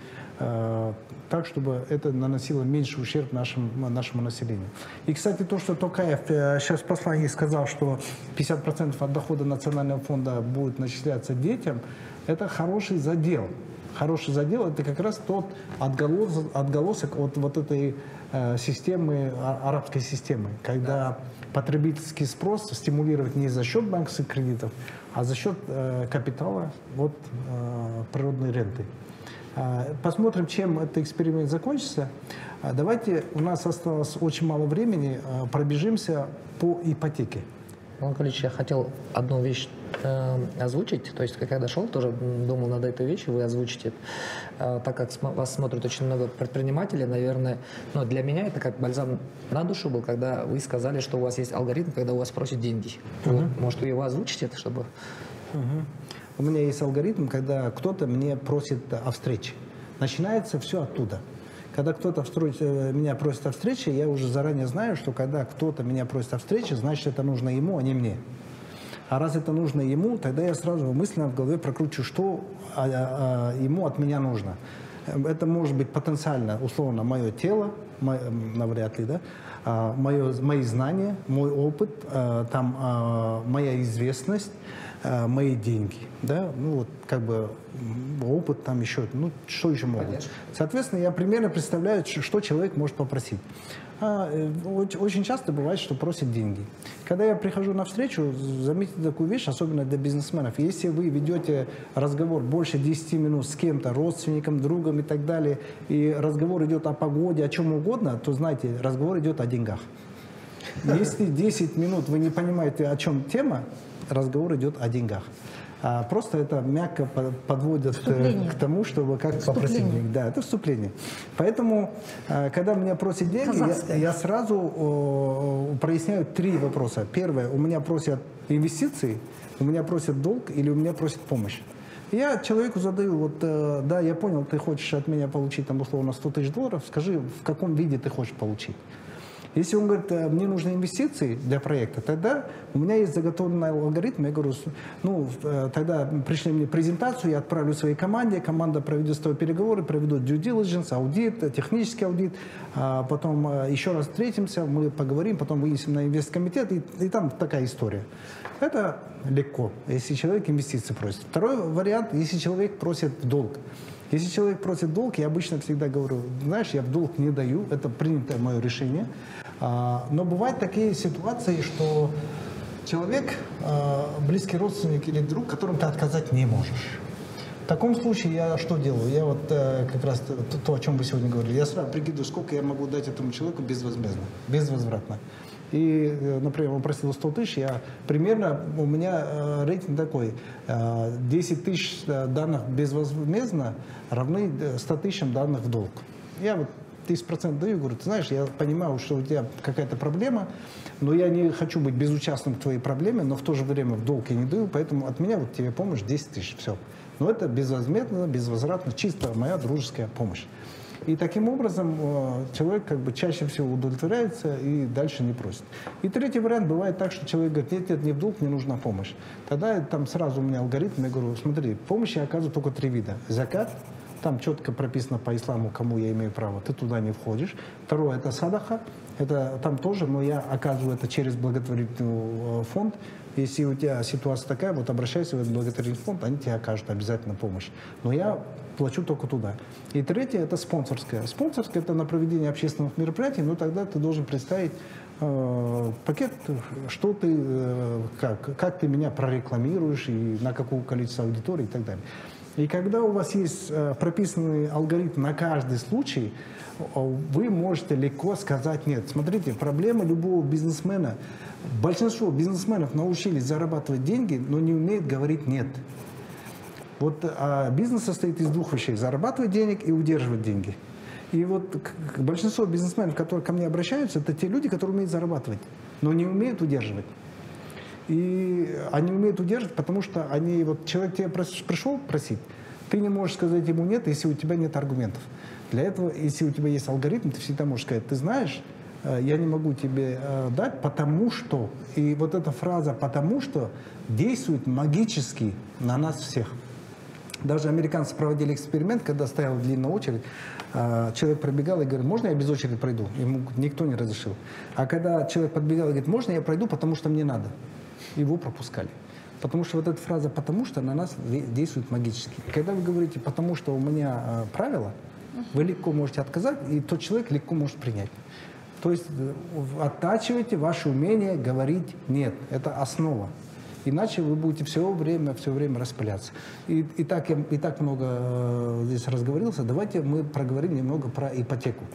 так, чтобы это наносило меньше ущерб нашим, нашему населению. И, кстати, то, что Токаев сейчас в послании сказал, что 50% от дохода национального фонда будет начисляться детям, это хороший задел хороший задел, это как раз тот отголосок, отголосок от вот этой э, системы, а, арабской системы, когда да. потребительский спрос стимулировать не за счет банковских кредитов, а за счет э, капитала от э, природной ренты. Э, посмотрим, чем этот эксперимент закончится. Э, давайте, у нас осталось очень мало времени, э, пробежимся по ипотеке. Иван Анатольевич, я хотел одну вещь э, озвучить. То есть, как я дошел, тоже думал над этой вещью, вы озвучите. Э, так как вас смотрит очень много предпринимателей, наверное, ну, для меня это как бальзам на душу был, когда вы сказали, что у вас есть алгоритм, когда у вас просят деньги. Uh -huh. может, вы его озвучите, это, чтобы... Uh -huh. У меня есть алгоритм, когда кто-то мне просит о встрече. Начинается все оттуда. Когда кто-то э, меня просит о встрече, я уже заранее знаю, что когда кто-то меня просит о встрече, значит, это нужно ему, а не мне. А раз это нужно ему, тогда я сразу мысленно в голове прокручу, что а, а, а, ему от меня нужно. Это может быть потенциально, условно, мое тело, мое, навряд ли, да, мое, мои знания, мой опыт, там, моя известность, мои деньги, да, ну вот как бы опыт там еще, ну что еще могут. Соответственно, я примерно представляю, что человек может попросить. А, э, очень часто бывает, что просят деньги. Когда я прихожу на встречу, заметьте такую вещь, особенно для бизнесменов. Если вы ведете разговор больше 10 минут с кем-то, родственником, другом и так далее, и разговор идет о погоде, о чем угодно, то знаете, разговор идет о деньгах. Если 10 минут вы не понимаете, о чем тема, разговор идет о деньгах. А просто это мягко подводит э, вступление. к тому, чтобы как попросить денег. Да, это вступление. Поэтому, э, когда меня просят деньги, я, я сразу проясняю три вопроса. Первое, у меня просят инвестиции, у меня просят долг или у меня просят помощь. Я человеку задаю, вот, э, да, я понял, ты хочешь от меня получить, там, условно, 100 тысяч долларов, скажи, в каком виде ты хочешь получить. Если он говорит, «Э, мне нужны инвестиции для проекта, тогда у меня есть заготовленный алгоритм, я говорю, ну, э, тогда пришли мне презентацию, я отправлю своей команде, команда проведет с тобой переговоры, проведут due diligence, аудит, технический аудит, а потом э, еще раз встретимся, мы поговорим, потом выясним на инвесткомитет, и, и там такая история. Это легко, если человек инвестиции просит. Второй вариант, если человек просит долг. Если человек просит долг, я обычно всегда говорю, знаешь, я в долг не даю, это принятое мое решение. А, но бывают такие ситуации, что человек, а, близкий родственник или друг, которым ты отказать не можешь. В таком случае я что делаю? Я вот э, как раз то, то, о чем вы сегодня говорили. Я сразу прикидываю, сколько я могу дать этому человеку безвозмездно, безвозвратно. И, э, например, он просил 100 тысяч, я примерно, у меня э, рейтинг такой, 10 тысяч данных безвозмездно равны 100 тысячам данных в долг. Я вот 30% даю, говорю, ты знаешь, я понимаю, что у тебя какая-то проблема, но я не хочу быть безучастным к твоей проблеме, но в то же время в долг я не даю, поэтому от меня вот тебе помощь 10 тысяч, все. Но это безвозмездно, безвозвратно, чисто моя дружеская помощь. И таким образом э, человек как бы чаще всего удовлетворяется и дальше не просит. И третий вариант бывает так, что человек говорит, нет, нет, не в долг, мне нужна помощь. Тогда там сразу у меня алгоритм, я говорю, смотри, помощи оказывают только три вида. Закат, там четко прописано по исламу, кому я имею право. Ты туда не входишь. Второе – это садаха. Это там тоже, но я оказываю это через благотворительный э, фонд. Если у тебя ситуация такая, вот обращайся в этот благотворительный фонд, они тебе окажут обязательно помощь. Но я плачу только туда. И третье – это спонсорское. Спонсорское – это на проведение общественных мероприятий, но тогда ты должен представить э, пакет, что ты, э, как, как ты меня прорекламируешь и на какое количество аудитории и так далее. И когда у вас есть э, прописанный алгоритм на каждый случай, вы можете легко сказать нет. Смотрите, проблема любого бизнесмена. Большинство бизнесменов научились зарабатывать деньги, но не умеют говорить нет. Вот а бизнес состоит из двух вещей. Зарабатывать денег и удерживать деньги. И вот большинство бизнесменов, которые ко мне обращаются, это те люди, которые умеют зарабатывать, но не умеют удерживать. И они умеют удерживать, потому что они, вот человек тебе пришел просить, ты не можешь сказать ему нет, если у тебя нет аргументов. Для этого, если у тебя есть алгоритм, ты всегда можешь сказать, ты знаешь, э, я не могу тебе э, дать, потому что. И вот эта фраза «потому что» действует магически на нас всех. Даже американцы проводили эксперимент, когда стояла длинная очередь, э, человек пробегал и говорит, можно я без очереди пройду? Ему никто не разрешил. А когда человек подбегал и говорит, можно я пройду, потому что мне надо? Его пропускали. Потому что вот эта фраза «потому что» на нас действует магически. Когда вы говорите «потому что у меня э, правило», вы легко можете отказать, и тот человек легко может принять. То есть э, оттачивайте ваше умение говорить «нет». Это основа. Иначе вы будете все время, все время распыляться. И, и, так, я, и так много э, здесь разговорился. Давайте мы проговорим немного про ипотеку.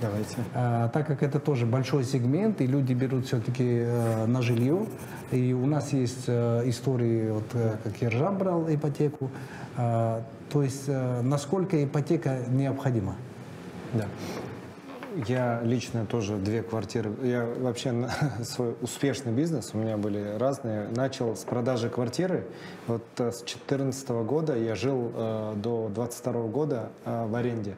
Давайте. А, так как это тоже большой сегмент, и люди берут все-таки э, на жилье, и у нас есть э, истории, вот, э, как Ержан брал ипотеку, э, то есть э, насколько ипотека необходима? Да. Я лично тоже две квартиры. Я вообще [LAUGHS] свой успешный бизнес, у меня были разные. Начал с продажи квартиры. Вот э, с 2014 года я жил э, до 2022 года э, в аренде.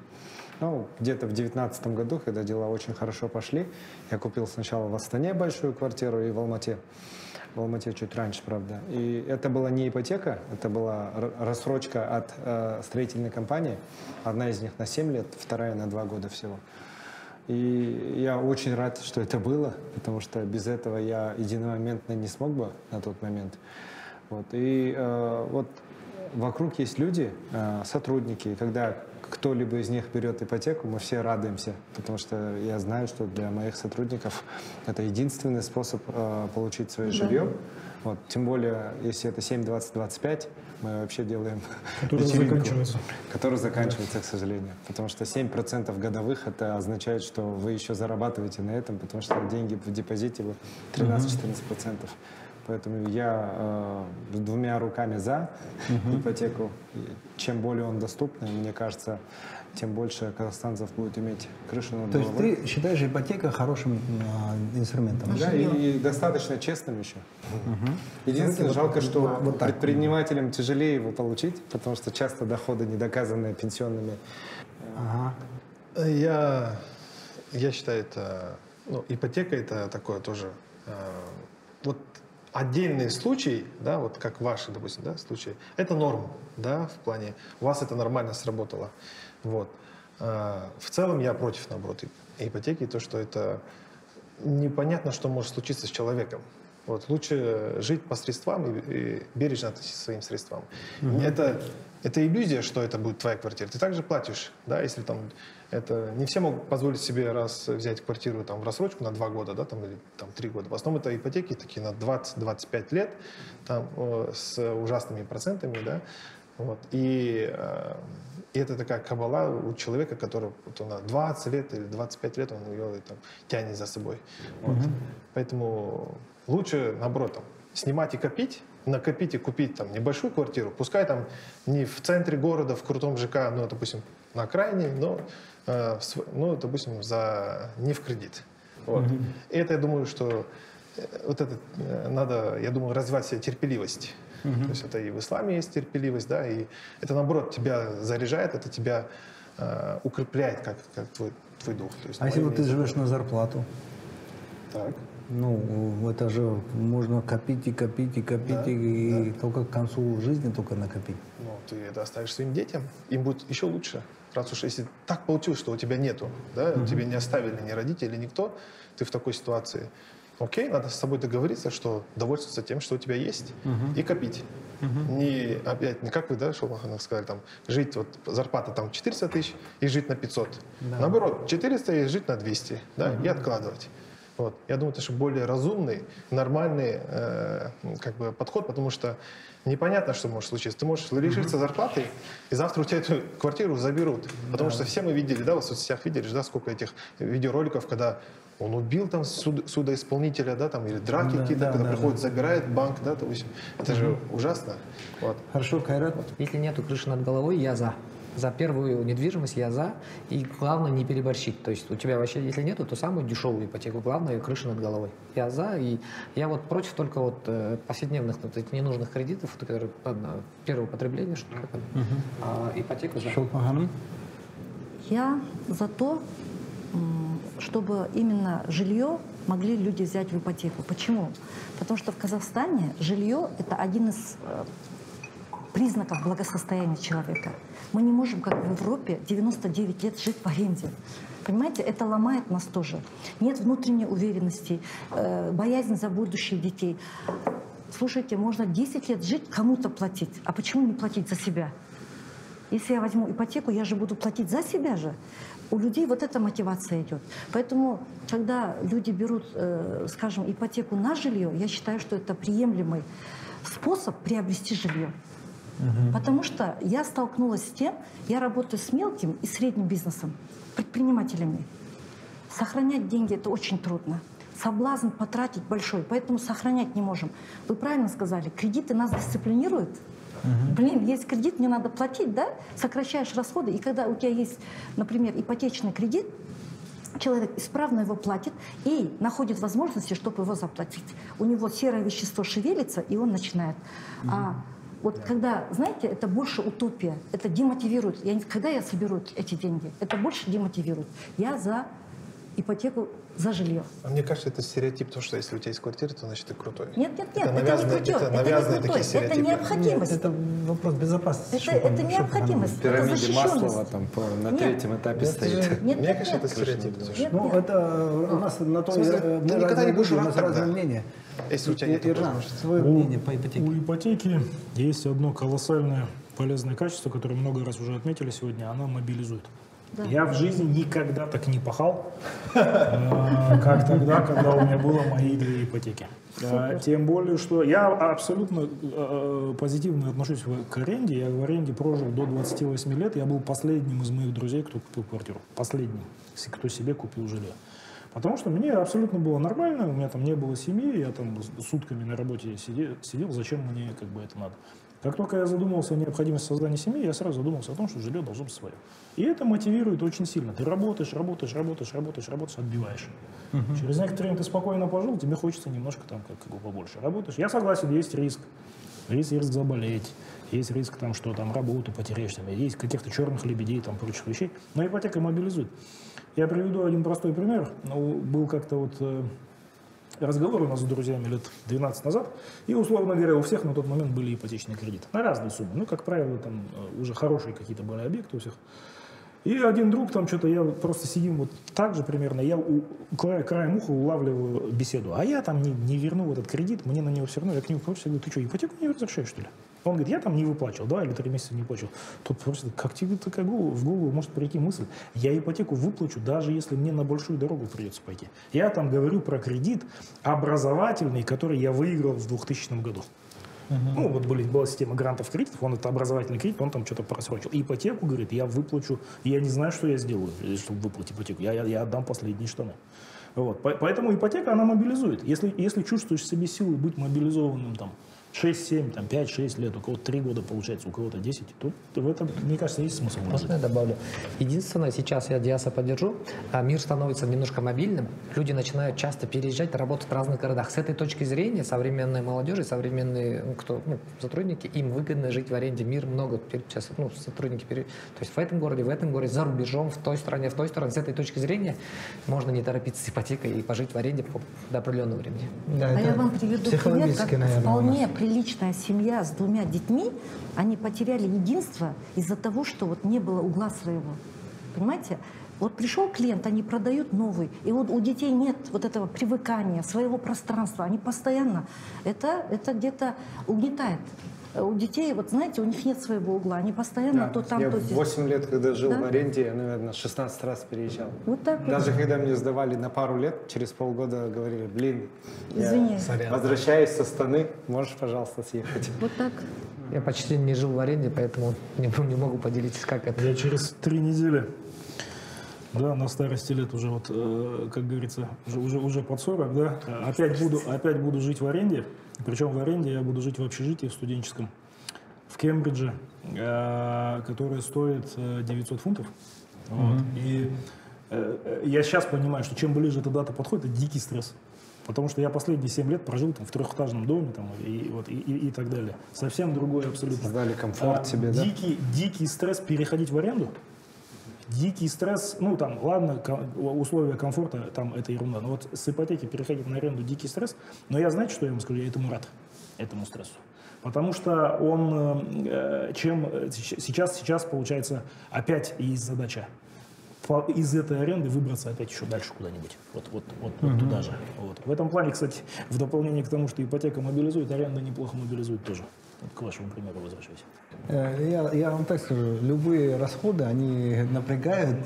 Ну, где-то в 2019 году, когда дела очень хорошо пошли, я купил сначала в Астане большую квартиру и в Алмате. в Алмате чуть раньше, правда. И это была не ипотека, это была рассрочка от э, строительной компании. Одна из них на 7 лет, вторая на 2 года всего. И я очень рад, что это было, потому что без этого я единомоментно не смог бы на тот момент. Вот. И э, вот вокруг есть люди, э, сотрудники, когда кто-либо из них берет ипотеку, мы все радуемся, потому что я знаю, что для моих сотрудников это единственный способ э, получить свое жилье. Да. Вот, тем более, если это 7, 20, 25, мы вообще делаем который [LAUGHS] заканчивается. Который заканчивается, да. к сожалению. Потому что 7% годовых это означает, что вы еще зарабатываете на этом, потому что деньги в депозите 13-14%. Поэтому я э, двумя руками за угу. ипотеку. Чем более он доступный, мне кажется, тем больше казахстанцев будет иметь крышу над головой. То есть ты считаешь ипотека хорошим э, инструментом? Да, и, и достаточно честным еще. Угу. Единственное, жалко, что вот предпринимателям тяжелее его получить, потому что часто доходы не доказанные пенсионными. Ага. Я, я считаю, это ну, ипотека это такое тоже. Э, вот отдельные случаи, да, вот как ваши, допустим, да, случаи, это норм, да, в плане, у вас это нормально сработало. Вот. А, в целом я против, наоборот, ипотеки, то, что это непонятно, что может случиться с человеком. Вот, лучше жить по средствам и, и бережно относиться к своим средствам. Mm-hmm. Это, это иллюзия, что это будет твоя квартира. Ты также платишь, да, если там это не все могут позволить себе раз взять квартиру там в рассрочку на два года, да, там или там три года. В основном это ипотеки такие на 20-25 лет, там с ужасными процентами, да, вот. И, э, и это такая кабала у человека, который вот он 20 лет или 25 лет он ее там, тянет за собой. Вот. Mm-hmm. Поэтому лучше, наоборот, там, снимать и копить, накопить и купить там небольшую квартиру, пускай там не в центре города, в крутом ЖК, ну, допустим, на окраине, но, э, ну, допустим, за, не в кредит. Вот. Mm-hmm. Это, я думаю, что э, вот это э, надо, я думаю, развивать себе терпеливость. Mm-hmm. То есть это и в исламе есть терпеливость, да, и это, наоборот, тебя заряжает, это тебя э, укрепляет как, как твой, твой дух. То есть, а если вот ты живешь на зарплату? Так. Ну, это же можно копить и копить и копить, да, и, да. только к концу жизни только накопить. Ну, ты это оставишь своим детям, им будет еще лучше. Раз уж если так получилось, что у тебя нету, да, угу. тебе не оставили ни родители, никто, ты в такой ситуации. Окей, надо с собой договориться, что довольствоваться тем, что у тебя есть, угу. и копить. Угу. Не опять, не как вы, да, Шолмаханов сказали, там, жить, вот зарплата там 400 тысяч и жить на 500. Да. Наоборот, 400 и жить на 200, да, угу. и откладывать. Вот. Я думаю, это же более разумный, нормальный э, как бы подход, потому что непонятно, что может случиться. Ты можешь лишиться mm-hmm. зарплаты, и завтра у тебя эту квартиру заберут. Потому да. что все мы видели, да, в соцсетях видели, да, сколько этих видеороликов, когда он убил там суд, судоисполнителя, да, там, или драки да, какие-то, да, когда да, приходит, да. забирает банк, да, то есть это mm-hmm. же ужасно. Вот. Хорошо, Кайрат. Если нету крыши над головой, я за за первую недвижимость я за. И главное не переборщить. То есть у тебя вообще, если нету, то самую дешевую ипотеку. Главное крыша над головой. Я за. И я вот против только вот э, повседневных вот этих ненужных кредитов, которые ладно, первого потребления, что такое. Угу. А ипотеку за. Я за то, чтобы именно жилье могли люди взять в ипотеку. Почему? Потому что в Казахстане жилье – это один из э, признаков благосостояния человека. Мы не можем, как в Европе, 99 лет жить в аренде. Понимаете, это ломает нас тоже. Нет внутренней уверенности, э, боязнь за будущее детей. Слушайте, можно 10 лет жить, кому-то платить. А почему не платить за себя? Если я возьму ипотеку, я же буду платить за себя же. У людей вот эта мотивация идет. Поэтому, когда люди берут, э, скажем, ипотеку на жилье, я считаю, что это приемлемый способ приобрести жилье. Угу. Потому что я столкнулась с тем, я работаю с мелким и средним бизнесом, предпринимателями. Сохранять деньги это очень трудно. Соблазн потратить большой, поэтому сохранять не можем. Вы правильно сказали, кредиты нас дисциплинируют. Угу. Блин, есть кредит, мне надо платить, да? Сокращаешь расходы. И когда у тебя есть, например, ипотечный кредит, человек исправно его платит и находит возможности, чтобы его заплатить. У него серое вещество шевелится, и он начинает. Угу. А вот когда, знаете, это больше утопия, это демотивирует. Я, когда я соберу эти деньги, это больше демотивирует. Я за ипотеку за жилье. А мне кажется, это стереотип, потому что если у тебя есть квартира, то значит ты крутой. Нет, нет, нет, это, это не крутой, это, это не крутой, это необходимость. Нет, это вопрос безопасности. Это, это необходимость. Пирамиде это Маслова там по, на нет, третьем этапе стоит. Нет, Мне нет, кажется, нет. это стереотип. Нет, Ну, нет. это у нас на то В смысле, э, ты никогда не будешь рад нас тогда, разные мнения. Если у тебя нет возможности. свое мнение по ипотеке. У ипотеки есть одно колоссальное полезное качество, которое много раз уже отметили сегодня, она мобилизует. Да. Я в жизни никогда так не пахал, э, как тогда, когда у меня было мои две ипотеки. Э, Тем более, что я абсолютно э, позитивно отношусь к аренде. Я в аренде прожил до 28 лет. Я был последним из моих друзей, кто купил квартиру. Последним, кто себе купил жилье. Потому что мне абсолютно было нормально, у меня там не было семьи, я там сутками на работе сидел, сидел, зачем мне как бы это надо. Как только я задумался о необходимости создания семьи, я сразу задумался о том, что жилье должно быть свое. И это мотивирует очень сильно. Ты работаешь, работаешь, работаешь, работаешь, работаешь, отбиваешь. Через некоторое время ты спокойно пожил, тебе хочется немножко там как, как бы побольше. Работаешь. Я согласен, есть риск. Есть риск заболеть, есть риск, там, что там работу потеряешь, там, есть каких-то черных лебедей, там, прочих вещей. Но ипотека мобилизует. Я приведу один простой пример. Ну, был как-то вот э, разговор у нас с друзьями лет 12 назад, и, условно говоря, у всех на тот момент были ипотечные кредиты на разные суммы. Ну, как правило, там э, уже хорошие какие-то были объекты у всех. И один друг там что-то, я просто сидим вот так же примерно, я у, края, краем уха улавливаю беседу, а я там не, не верну этот кредит, мне на него все равно, я к нему просто говорю, ты что, ипотеку не возвращаешь, что ли? Он говорит, я там не выплачивал, два или три месяца не плачил. Тут просто, как тебе такая голову, в голову может прийти мысль, я ипотеку выплачу, даже если мне на большую дорогу придется пойти. Я там говорю про кредит образовательный, который я выиграл в 2000 году. Ну, вот были, была система грантов кредитов, он это образовательный кредит, он там что-то просрочил. И ипотеку, говорит, я выплачу, я не знаю, что я сделаю, э, чтобы выплатить ипотеку. Я, я, я отдам последние штаны. Вот. По- Поэтому ипотека, она мобилизует. Если, если чувствуешь себе силы быть мобилизованным там 6-7, там 5-6 лет, у кого-то 3 года получается, у кого-то 10, то в этом, мне кажется, есть смысл. Можно я добавлю? Единственное, сейчас я Диаса поддержу, а, мир становится немножко мобильным, люди начинают часто переезжать, работать в разных городах. С этой точки зрения современной молодежи, современные ну, кто, ну, сотрудники, им выгодно жить в аренде. Мир много сейчас, ну, сотрудники, пере- то есть в этом городе, в этом городе, за рубежом, в той стране, в той стране. С этой точки зрения можно не торопиться с ипотекой и пожить в аренде до определенного времени. Да, А я вам приведу пример, как наверное, вполне приличная семья с двумя детьми, они потеряли единство из-за того, что вот не было угла своего. Понимаете? Вот пришел клиент, они продают новый, и вот у детей нет вот этого привыкания, своего пространства, они постоянно, это, это где-то угнетает. У детей, вот знаете, у них нет своего угла, они постоянно то там, я то здесь. 8 лет, когда жил Да? в аренде, я, наверное, 16 раз переезжал. Вот так вот. Даже когда мне сдавали на пару лет, через полгода говорили, блин, Извини. я возвращаюсь со станы, можешь, пожалуйста, съехать. Вот так. Я почти не жил в аренде, поэтому не, [LAUGHS] не могу поделиться, как это. Я через три недели, да, на старости лет уже вот, э, как говорится, уже, уже, уже под 40, да, опять буду, опять буду жить в аренде. Причем в аренде я буду жить в общежитии в студенческом в Кембридже, э, которое стоит э, 900 фунтов. Вот. И э, э, я сейчас понимаю, что чем ближе эта дата подходит, это дикий стресс. Потому что я последние 7 лет прожил там, в трехэтажном доме там, и, вот, и, и, и так далее. Совсем другой абсолютно. Создали комфорт А, себе, да? дикий, дикий стресс переходить в аренду. Дикий стресс, ну там, ладно, условия комфорта, там это ерунда. Но вот с ипотеки переходить на аренду дикий стресс. Но я, знаете, что я вам скажу? Я этому рад, этому стрессу. Потому что он, э, чем э, сейчас, сейчас получается, опять есть задача из этой аренды выбраться опять еще дальше куда-нибудь. Вот, вот, вот, вот туда же. Вот. В этом плане, кстати, в дополнение к тому, что ипотека мобилизует, аренда неплохо мобилизует тоже. К вашему примеру возвращаюсь. Э, Я, я вам так скажу, любые расходы, они напрягают,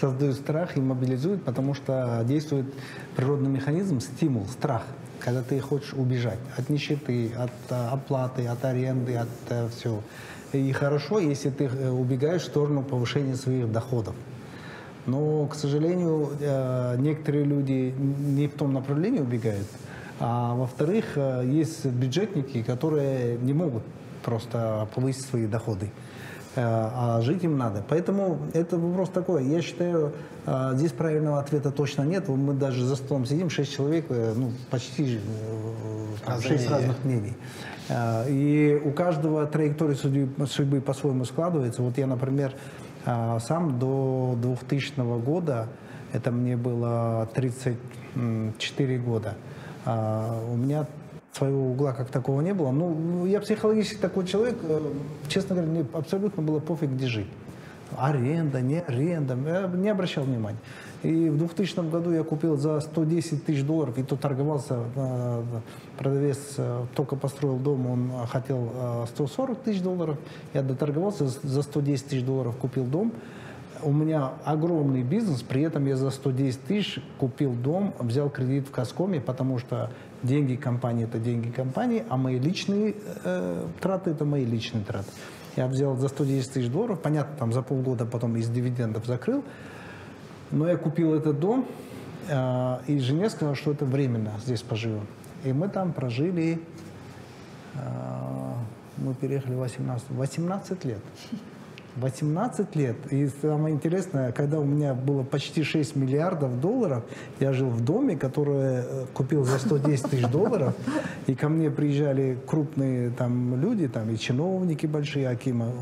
создают страх и мобилизуют, потому что действует природный механизм, стимул, страх, когда ты хочешь убежать от нищеты, от э, оплаты, от аренды, от всего. И хорошо, если ты э, убегаешь в сторону повышения своих доходов. Но, к сожалению, э, некоторые люди не в том направлении убегают. А во-вторых, э, есть бюджетники, которые не могут просто повысить свои доходы. Э, А жить им надо. Поэтому это вопрос такой. Я считаю, э, здесь правильного ответа точно нет. Мы даже за столом сидим, шесть человек, ну, почти там, шесть разных мнений. И у каждого траектория судьбы, судьбы по-своему складывается. Вот я, например, сам до 2000 года Это мне было 34 года. А, у меня своего угла как такого не было. Ну, я психологически такой человек, э, честно говоря, мне абсолютно было пофиг, где жить. Аренда, не аренда, я не обращал внимания. И в 2000 году я купил за 110 тысяч долларов, и то торговался, э, продавец э, только построил дом, он хотел 140 тысяч долларов, я доторговался, за 110 тысяч долларов купил дом, у меня огромный бизнес, при этом я за 110 тысяч купил дом, взял кредит в Каскоме, потому что деньги компании – это деньги компании, а мои личные э, траты – это мои личные траты. Я взял за 110 тысяч долларов, понятно, там за полгода потом из дивидендов закрыл, но я купил этот дом, э, и жене сказал, что это временно, здесь поживем. И мы там прожили, э, мы переехали 18, 18 лет. 18 лет. И самое интересное, когда у меня было почти 6 миллиардов долларов, я жил в доме, который э, купил за 110 тысяч долларов, и ко мне приезжали крупные там люди, там и чиновники большие, Акима,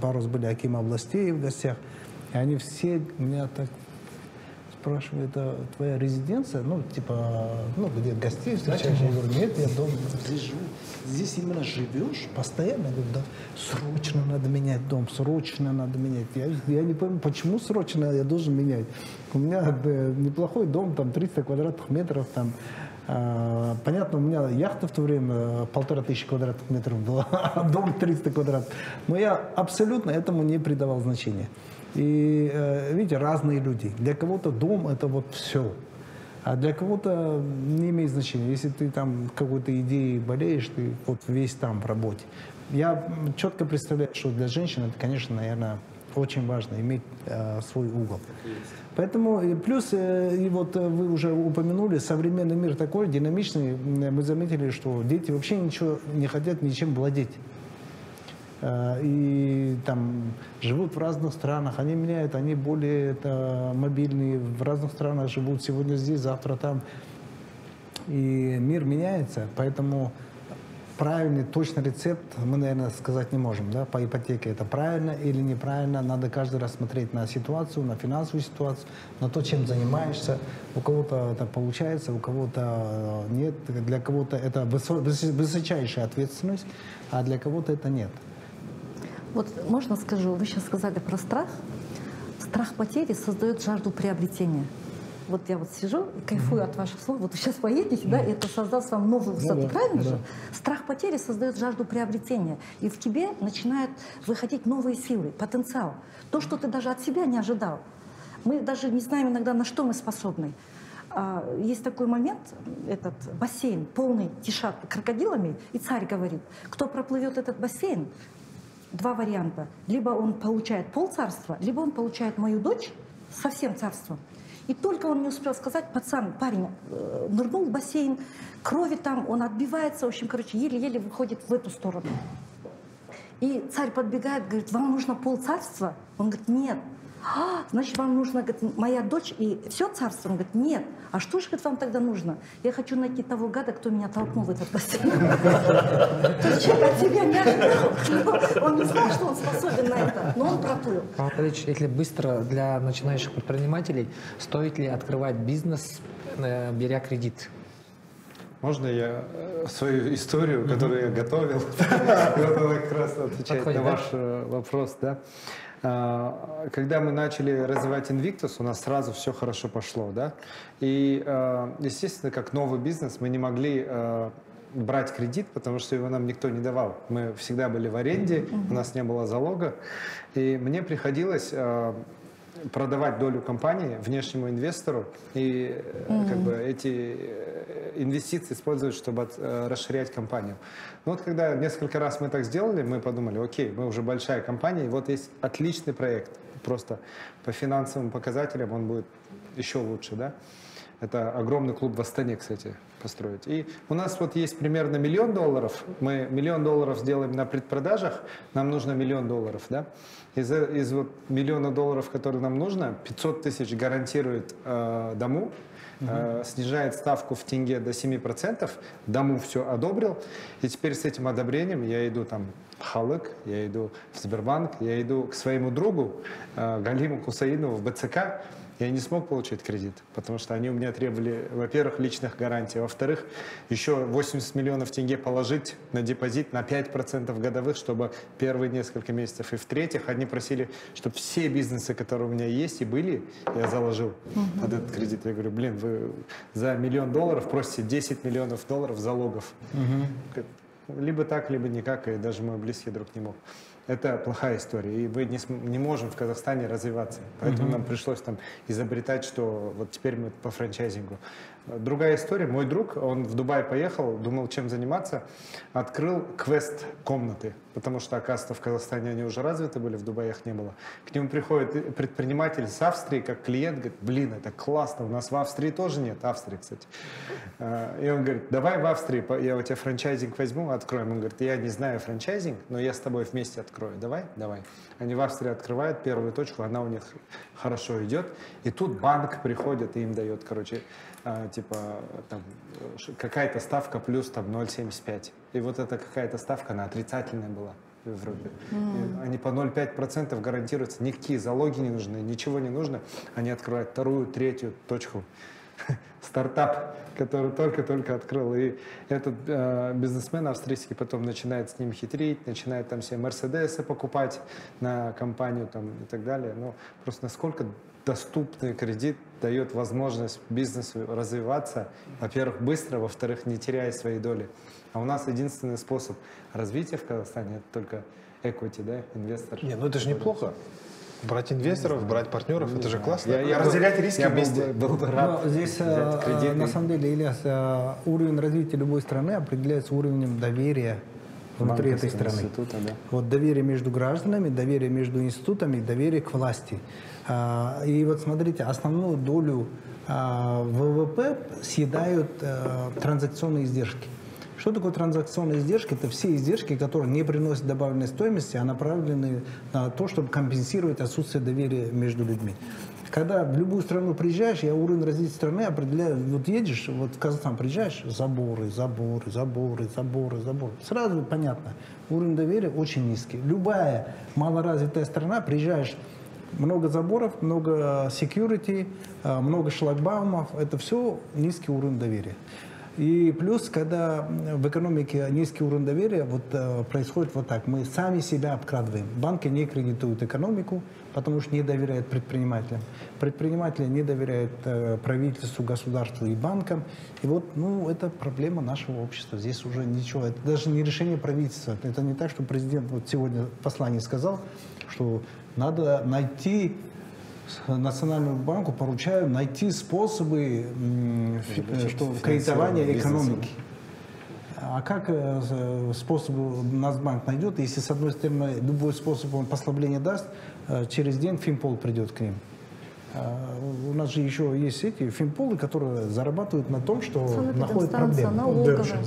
пару раз были Акима областей в гостях, и они все меня так спрашиваю, это твоя резиденция? Ну, типа, ну, где гостей встречаешь? Я говорю, нет, я дома здесь живу. Здесь именно живешь постоянно? Я говорю, да, срочно надо менять дом, срочно надо менять. Я, я не понимаю, почему срочно я должен менять? У меня да, неплохой дом, там 300 квадратных метров, там, а, Понятно, у меня яхта в то время полтора тысячи квадратных метров была, [LAUGHS] а дом 300 квадратов. Но я абсолютно этому не придавал значения. И э, видите, разные люди. Для кого-то дом это вот все. А для кого-то не имеет значения. Если ты там какой-то идеей болеешь, ты вот весь там в работе. Я четко представляю, что для женщин это, конечно, наверное, очень важно иметь э, свой угол. Поэтому плюс, э, и вот э, вы уже упомянули, современный мир такой динамичный, мы заметили, что дети вообще ничего не хотят ничем владеть. Э, и там живут в разных странах, они меняют, они более это, мобильные, в разных странах живут, сегодня здесь, завтра там. И мир меняется, поэтому правильный, точный рецепт мы, наверное, сказать не можем. Да? По ипотеке это правильно или неправильно. Надо каждый раз смотреть на ситуацию, на финансовую ситуацию, на то, чем занимаешься. У кого-то это получается, у кого-то нет. Для кого-то это высочайшая ответственность, а для кого-то это нет. Вот можно скажу, вы сейчас сказали про страх. Страх потери создает жажду приобретения. Вот я вот сижу, кайфую mm-hmm. от ваших слов. Вот вы сейчас поедете, mm-hmm. да, и это создаст вам новую высоту, ну, да, правильно да. же? Страх потери создает жажду приобретения. И в тебе начинают выходить новые силы, потенциал. То, что ты даже от себя не ожидал. Мы даже не знаем иногда, на что мы способны. А, есть такой момент, этот бассейн, полный тишат крокодилами, и царь говорит, кто проплывет этот бассейн, два варианта. Либо он получает пол царства, либо он получает мою дочь со всем царством. И только он не успел сказать, пацан, парень, э, нырнул в бассейн, крови там, он отбивается, в общем, короче, еле-еле выходит в эту сторону. И царь подбегает, говорит, вам нужно пол царства? Он говорит, нет, а, значит, вам нужна говорит, моя дочь и все царство? Он говорит, нет. А что же говорит, вам тогда нужно? Я хочу найти того гада, кто меня толкнул в этот бассейн. [LAUGHS] То есть человек от себя не ожидал. Он не знал, что он способен на это, но он проплыл. Павлович, если быстро для начинающих предпринимателей, стоит ли открывать бизнес, э, беря кредит? Можно я э, свою историю, которую я готовил, [LAUGHS] готовы как раз отвечать на ваш э, вопрос, да? А, когда мы начали развивать Invictus, у нас сразу все хорошо пошло, да. И, а, естественно, как новый бизнес, мы не могли а, брать кредит, потому что его нам никто не давал. Мы всегда были в аренде, у нас не было залога. И мне приходилось продавать долю компании внешнему инвестору и mm-hmm. как бы эти э, инвестиции использовать, чтобы э, расширять компанию. Но вот когда несколько раз мы так сделали, мы подумали, окей, мы уже большая компания, и вот есть отличный проект, просто по финансовым показателям он будет еще лучше, да. Это огромный клуб в Астане, кстати, построить. И у нас вот есть примерно миллион долларов. Мы миллион долларов сделаем на предпродажах, нам нужно миллион долларов, да. Из, из вот миллиона долларов, которые нам нужно, 500 тысяч гарантирует э, дому, э, снижает ставку в тенге до 7%, дому все одобрил, и теперь с этим одобрением я иду там в Халык, я иду в Сбербанк, я иду к своему другу э, Галиму Кусаинову в БЦК, Я не смог получить кредит, потому что они у меня требовали, во-первых, личных гарантий, во-вторых, еще 80 миллионов тенге положить на депозит на 5% годовых, чтобы первые несколько месяцев. И в-третьих, они просили, чтобы все бизнесы, которые у меня есть и были, я заложил угу. под этот кредит. Я говорю, блин, вы за миллион долларов просите 10 миллионов долларов залогов. Угу. Либо так, либо никак, и даже мой близкий друг не мог это плохая история. И мы не, не можем в Казахстане развиваться. Поэтому mm-hmm. нам пришлось там изобретать, что вот теперь мы по франчайзингу. Другая история. Мой друг, он в Дубай поехал, думал, чем заниматься, открыл квест комнаты, потому что, оказывается, в Казахстане они уже развиты были, в Дубае их не было. К нему приходит предприниматель с Австрии, как клиент, говорит, блин, это классно, у нас в Австрии тоже нет, Австрии, кстати. А, и он говорит, давай в Австрии, я у тебя франчайзинг возьму, откроем. Он говорит, я не знаю франчайзинг, но я с тобой вместе открою. Давай? Давай. Они в Австрии открывают первую точку, она у них хорошо идет. И тут банк приходит и им дает, короче, а, типа там какая-то ставка плюс там 0,75. И вот эта какая-то ставка, она отрицательная была в Европе. Mm. Они по 0,5% гарантируются, никакие залоги не нужны, ничего не нужно. Они открывают вторую, третью точку. [LAUGHS] Стартап, который только-только открыл. И этот э, бизнесмен австрийский потом начинает с ним хитрить, начинает там все Мерседесы покупать на компанию там, и так далее. Но просто насколько доступный кредит дает возможность бизнесу развиваться, во-первых, быстро, во-вторых, не теряя своей доли. А у нас единственный способ развития в Казахстане это только equity, да, инвестор. Не, ну это же неплохо. Брать инвесторов, брать партнеров, не это же классно. Я, я Разделять риски я вместе. Был, был бы рад Но здесь, а, кредит. на самом деле, Ильяс, а, уровень развития любой страны определяется уровнем доверия внутри этой страны. Да. Вот доверие между гражданами, доверие между институтами, доверие к власти. А, и вот смотрите, основную долю а, ВВП съедают а, транзакционные издержки. Что такое транзакционные издержки? Это все издержки, которые не приносят добавленной стоимости, а направлены на то, чтобы компенсировать отсутствие доверия между людьми. Когда в любую страну приезжаешь, я уровень развития страны определяю. Вот едешь, вот в Казахстан приезжаешь, заборы, заборы, заборы, заборы, заборы. Сразу понятно, уровень доверия очень низкий. Любая малоразвитая страна, приезжаешь много заборов, много security, э, много шлагбаумов. Это все низкий уровень доверия. И плюс, когда в экономике низкий уровень доверия, вот э, происходит вот так. Мы сами себя обкрадываем. Банки не кредитуют экономику, потому что не доверяют предпринимателям. Предприниматели не доверяют э, правительству, государству и банкам. И вот, ну, это проблема нашего общества. Здесь уже ничего. Это даже не решение правительства. Это не так, что президент вот сегодня в послании сказал, что надо найти Национальному банку поручаю найти способы что, кредитования экономики. А как э, способ Нацбанк найдет, если с одной стороны любой способ он послабление даст, э, через день Финпол придет к ним. А, у нас же еще есть эти финполы, которые зарабатывают на том, что находят проблемы.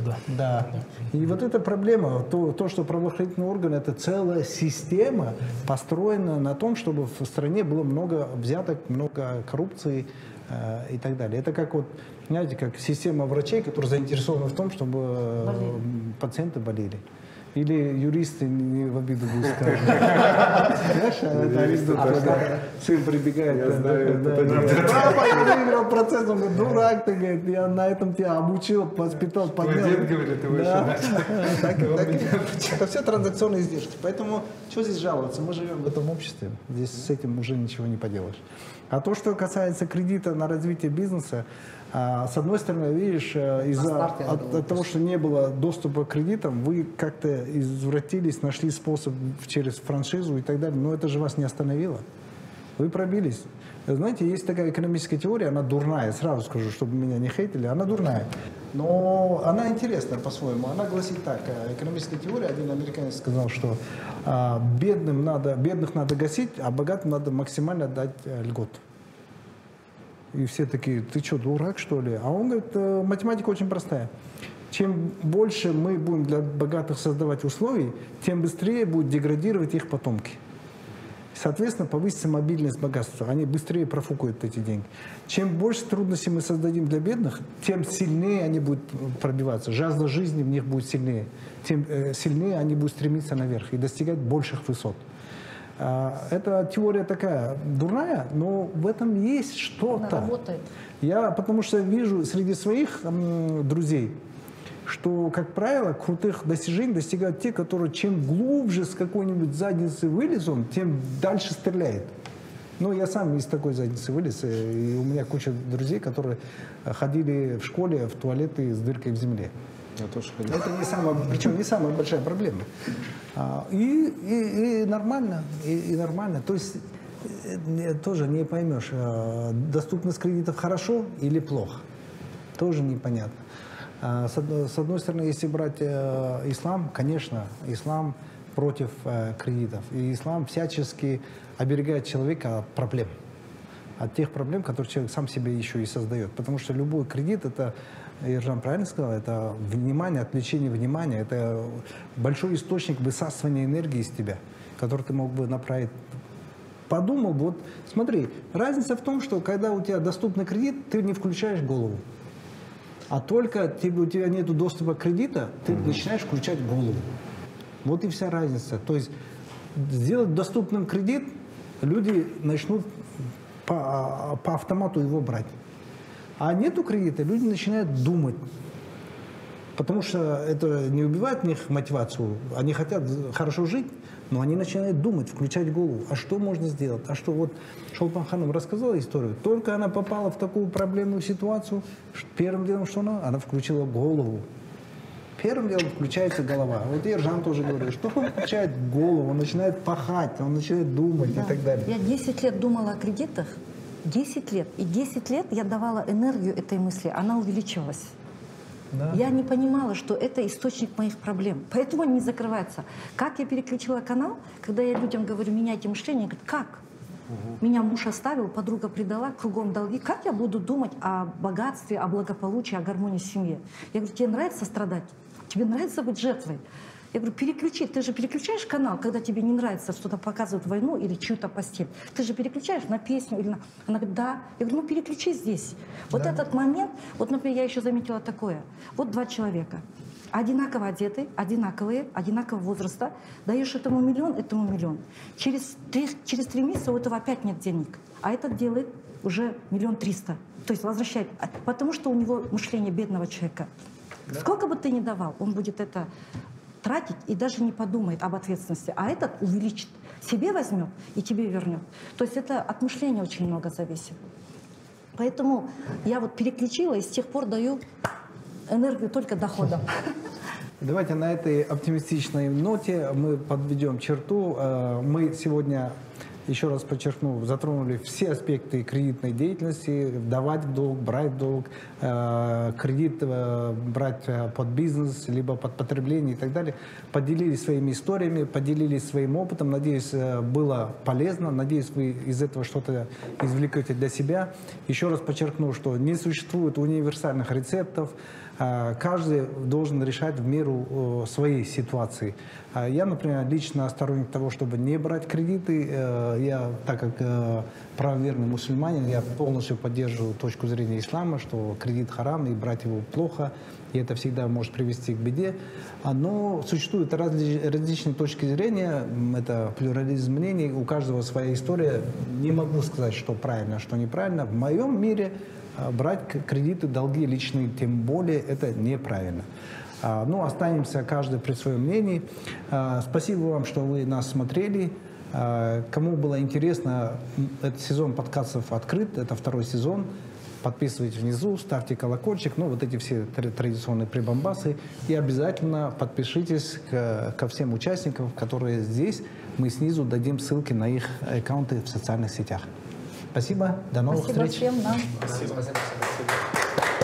Да. Да. И вот эта проблема, то, то, что правоохранительные органы, это целая система, построена на том, чтобы в стране было много взяток, много коррупции э, и так далее. Это как вот, знаете, как система врачей, которые заинтересованы в том, чтобы э, пациенты болели. Или юристы не в обиду будут сказать. Знаешь, когда сын прибегает. Я выиграл процесс, он говорит, дурак ты, говорит, я на этом тебя обучил, воспитал, поднял. Дед говорит, ты [LAUGHS] Это все транзакционные издержки. Поэтому что здесь жаловаться? Мы живем в этом обществе. Здесь с этим уже ничего не поделаешь. А то, что касается кредита на развитие бизнеса, а, с одной стороны, видишь, э, из-за от, от того, что не было доступа к кредитам, вы как-то извратились, нашли способ через франшизу и так далее, но это же вас не остановило. Вы пробились. Знаете, есть такая экономическая теория, она дурная, сразу скажу, чтобы меня не хейтили, она дурная. Но она интересная по-своему. Она гласит так, э, экономическая теория, один американец сказал, что а, бедным надо, бедных надо гасить, а богатым надо максимально дать а, льгот. И все такие, ты что, дурак, что ли? А он говорит, «Э, математика очень простая. Чем больше мы будем для богатых создавать условий, тем быстрее будут деградировать их потомки. Соответственно, повысится мобильность богатства. Они быстрее профукают эти деньги. Чем больше трудностей мы создадим для бедных, тем сильнее они будут пробиваться. Жажда жизни в них будет сильнее. Тем э, сильнее они будут стремиться наверх и достигать больших высот. А, эта теория такая дурная, но в этом есть что-то. Она работает. Я потому что вижу среди своих друзей, что, как правило, крутых достижений достигают те, которые чем глубже с какой-нибудь задницы вылез он, тем дальше стреляет. Ну, я сам из такой задницы вылез, и у меня куча друзей, которые ходили в школе в туалеты с дыркой в земле. Я тоже ходил. Это не самая, причем не самая большая проблема. А, и, и, и нормально, и, и нормально. То есть э, тоже не поймешь, а, доступность кредитов хорошо или плохо. Тоже непонятно. А, с, одной, стороны, если брать э, ислам, конечно, ислам против э, кредитов. И ислам всячески оберегает человека от проблем. От тех проблем, которые человек сам себе еще и создает. Потому что любой кредит – это Ержан правильно сказал, это внимание, отвлечение внимания, это большой источник высасывания энергии из тебя, который ты мог бы направить. Подумал, вот смотри, разница в том, что когда у тебя доступный кредит, ты не включаешь голову. А только тебе, у тебя нет доступа к кредиту, ты mm начинаешь включать голову. Вот и вся разница. То есть сделать доступным кредит, люди начнут по, по автомату его брать. А нету кредита, люди начинают думать. Потому что это не убивает в них мотивацию. Они хотят хорошо жить, но они начинают думать, включать голову. А что можно сделать? А что вот Шолпан Ханым рассказала историю. Только она попала в такую проблемную ситуацию, первым делом что она? Она включила голову. Первым делом включается голова. Вот Ержан тоже говорит, что он включает голову, он начинает пахать, он начинает думать да. и так далее. Я 10 лет думала о кредитах, 10 лет. И 10 лет я давала энергию этой мысли, она увеличивалась. Да. Я не понимала, что это источник моих проблем. Поэтому они не закрываются. Как я переключила канал, когда я людям говорю, меняйте мышление, говорят, как? Угу. Меня муж оставил, подруга предала, кругом долги. Как я буду думать о богатстве, о благополучии, о гармонии в семье? Я говорю, тебе нравится страдать? Тебе нравится быть жертвой? Я говорю, переключи, ты же переключаешь канал, когда тебе не нравится что-то показывают войну или чью-то постель. Ты же переключаешь на песню или на... Она говорит, да. Я говорю, ну переключи здесь. Вот да. этот момент, вот, например, я еще заметила такое. Вот два человека, одинаково одеты, одинаковые, одинакового возраста, даешь этому миллион, этому миллион. Через три, через три месяца у этого опять нет денег, а этот делает уже миллион триста. То есть возвращает, потому что у него мышление бедного человека. Да. Сколько бы ты ни давал, он будет это тратить и даже не подумает об ответственности, а этот увеличит, себе возьмет и тебе вернет. То есть это от мышления очень много зависит. Поэтому я вот переключила и с тех пор даю энергию только доходом. [LAUGHS] Давайте на этой оптимистичной ноте мы подведем черту. Э, мы сегодня еще раз подчеркну, затронули все аспекты кредитной деятельности, давать долг, брать долг, э, кредит э, брать э, под бизнес, либо под потребление и так далее. Поделились своими историями, поделились своим опытом. Надеюсь, было полезно. Надеюсь, вы из этого что-то извлекете для себя. Еще раз подчеркну, что не существует универсальных рецептов. Э, каждый должен решать в меру своей ситуации. А я, например, лично сторонник того, чтобы не брать кредиты. Э, я, так как э, правоверный мусульманин, я полностью поддерживаю точку зрения ислама, что кредит харам и брать его плохо, и это всегда может привести к беде. А, но существуют различные точки зрения, это плюрализм мнений, у каждого своя история. Не могу сказать, что правильно, а что неправильно. В моем мире брать кредиты, долги личные, тем более, это неправильно. А, ну, останемся каждый при своем мнении. А, спасибо вам, что вы нас смотрели. А, кому было интересно, этот сезон подкастов открыт, это второй сезон. Подписывайтесь внизу, ставьте колокольчик, ну вот эти все традиционные прибамбасы. И обязательно подпишитесь к, ко всем участникам, которые здесь. Мы снизу дадим ссылки на их аккаунты в социальных сетях. Спасибо. До новых Спасибо встреч. Всем, да. Спасибо. Спасибо.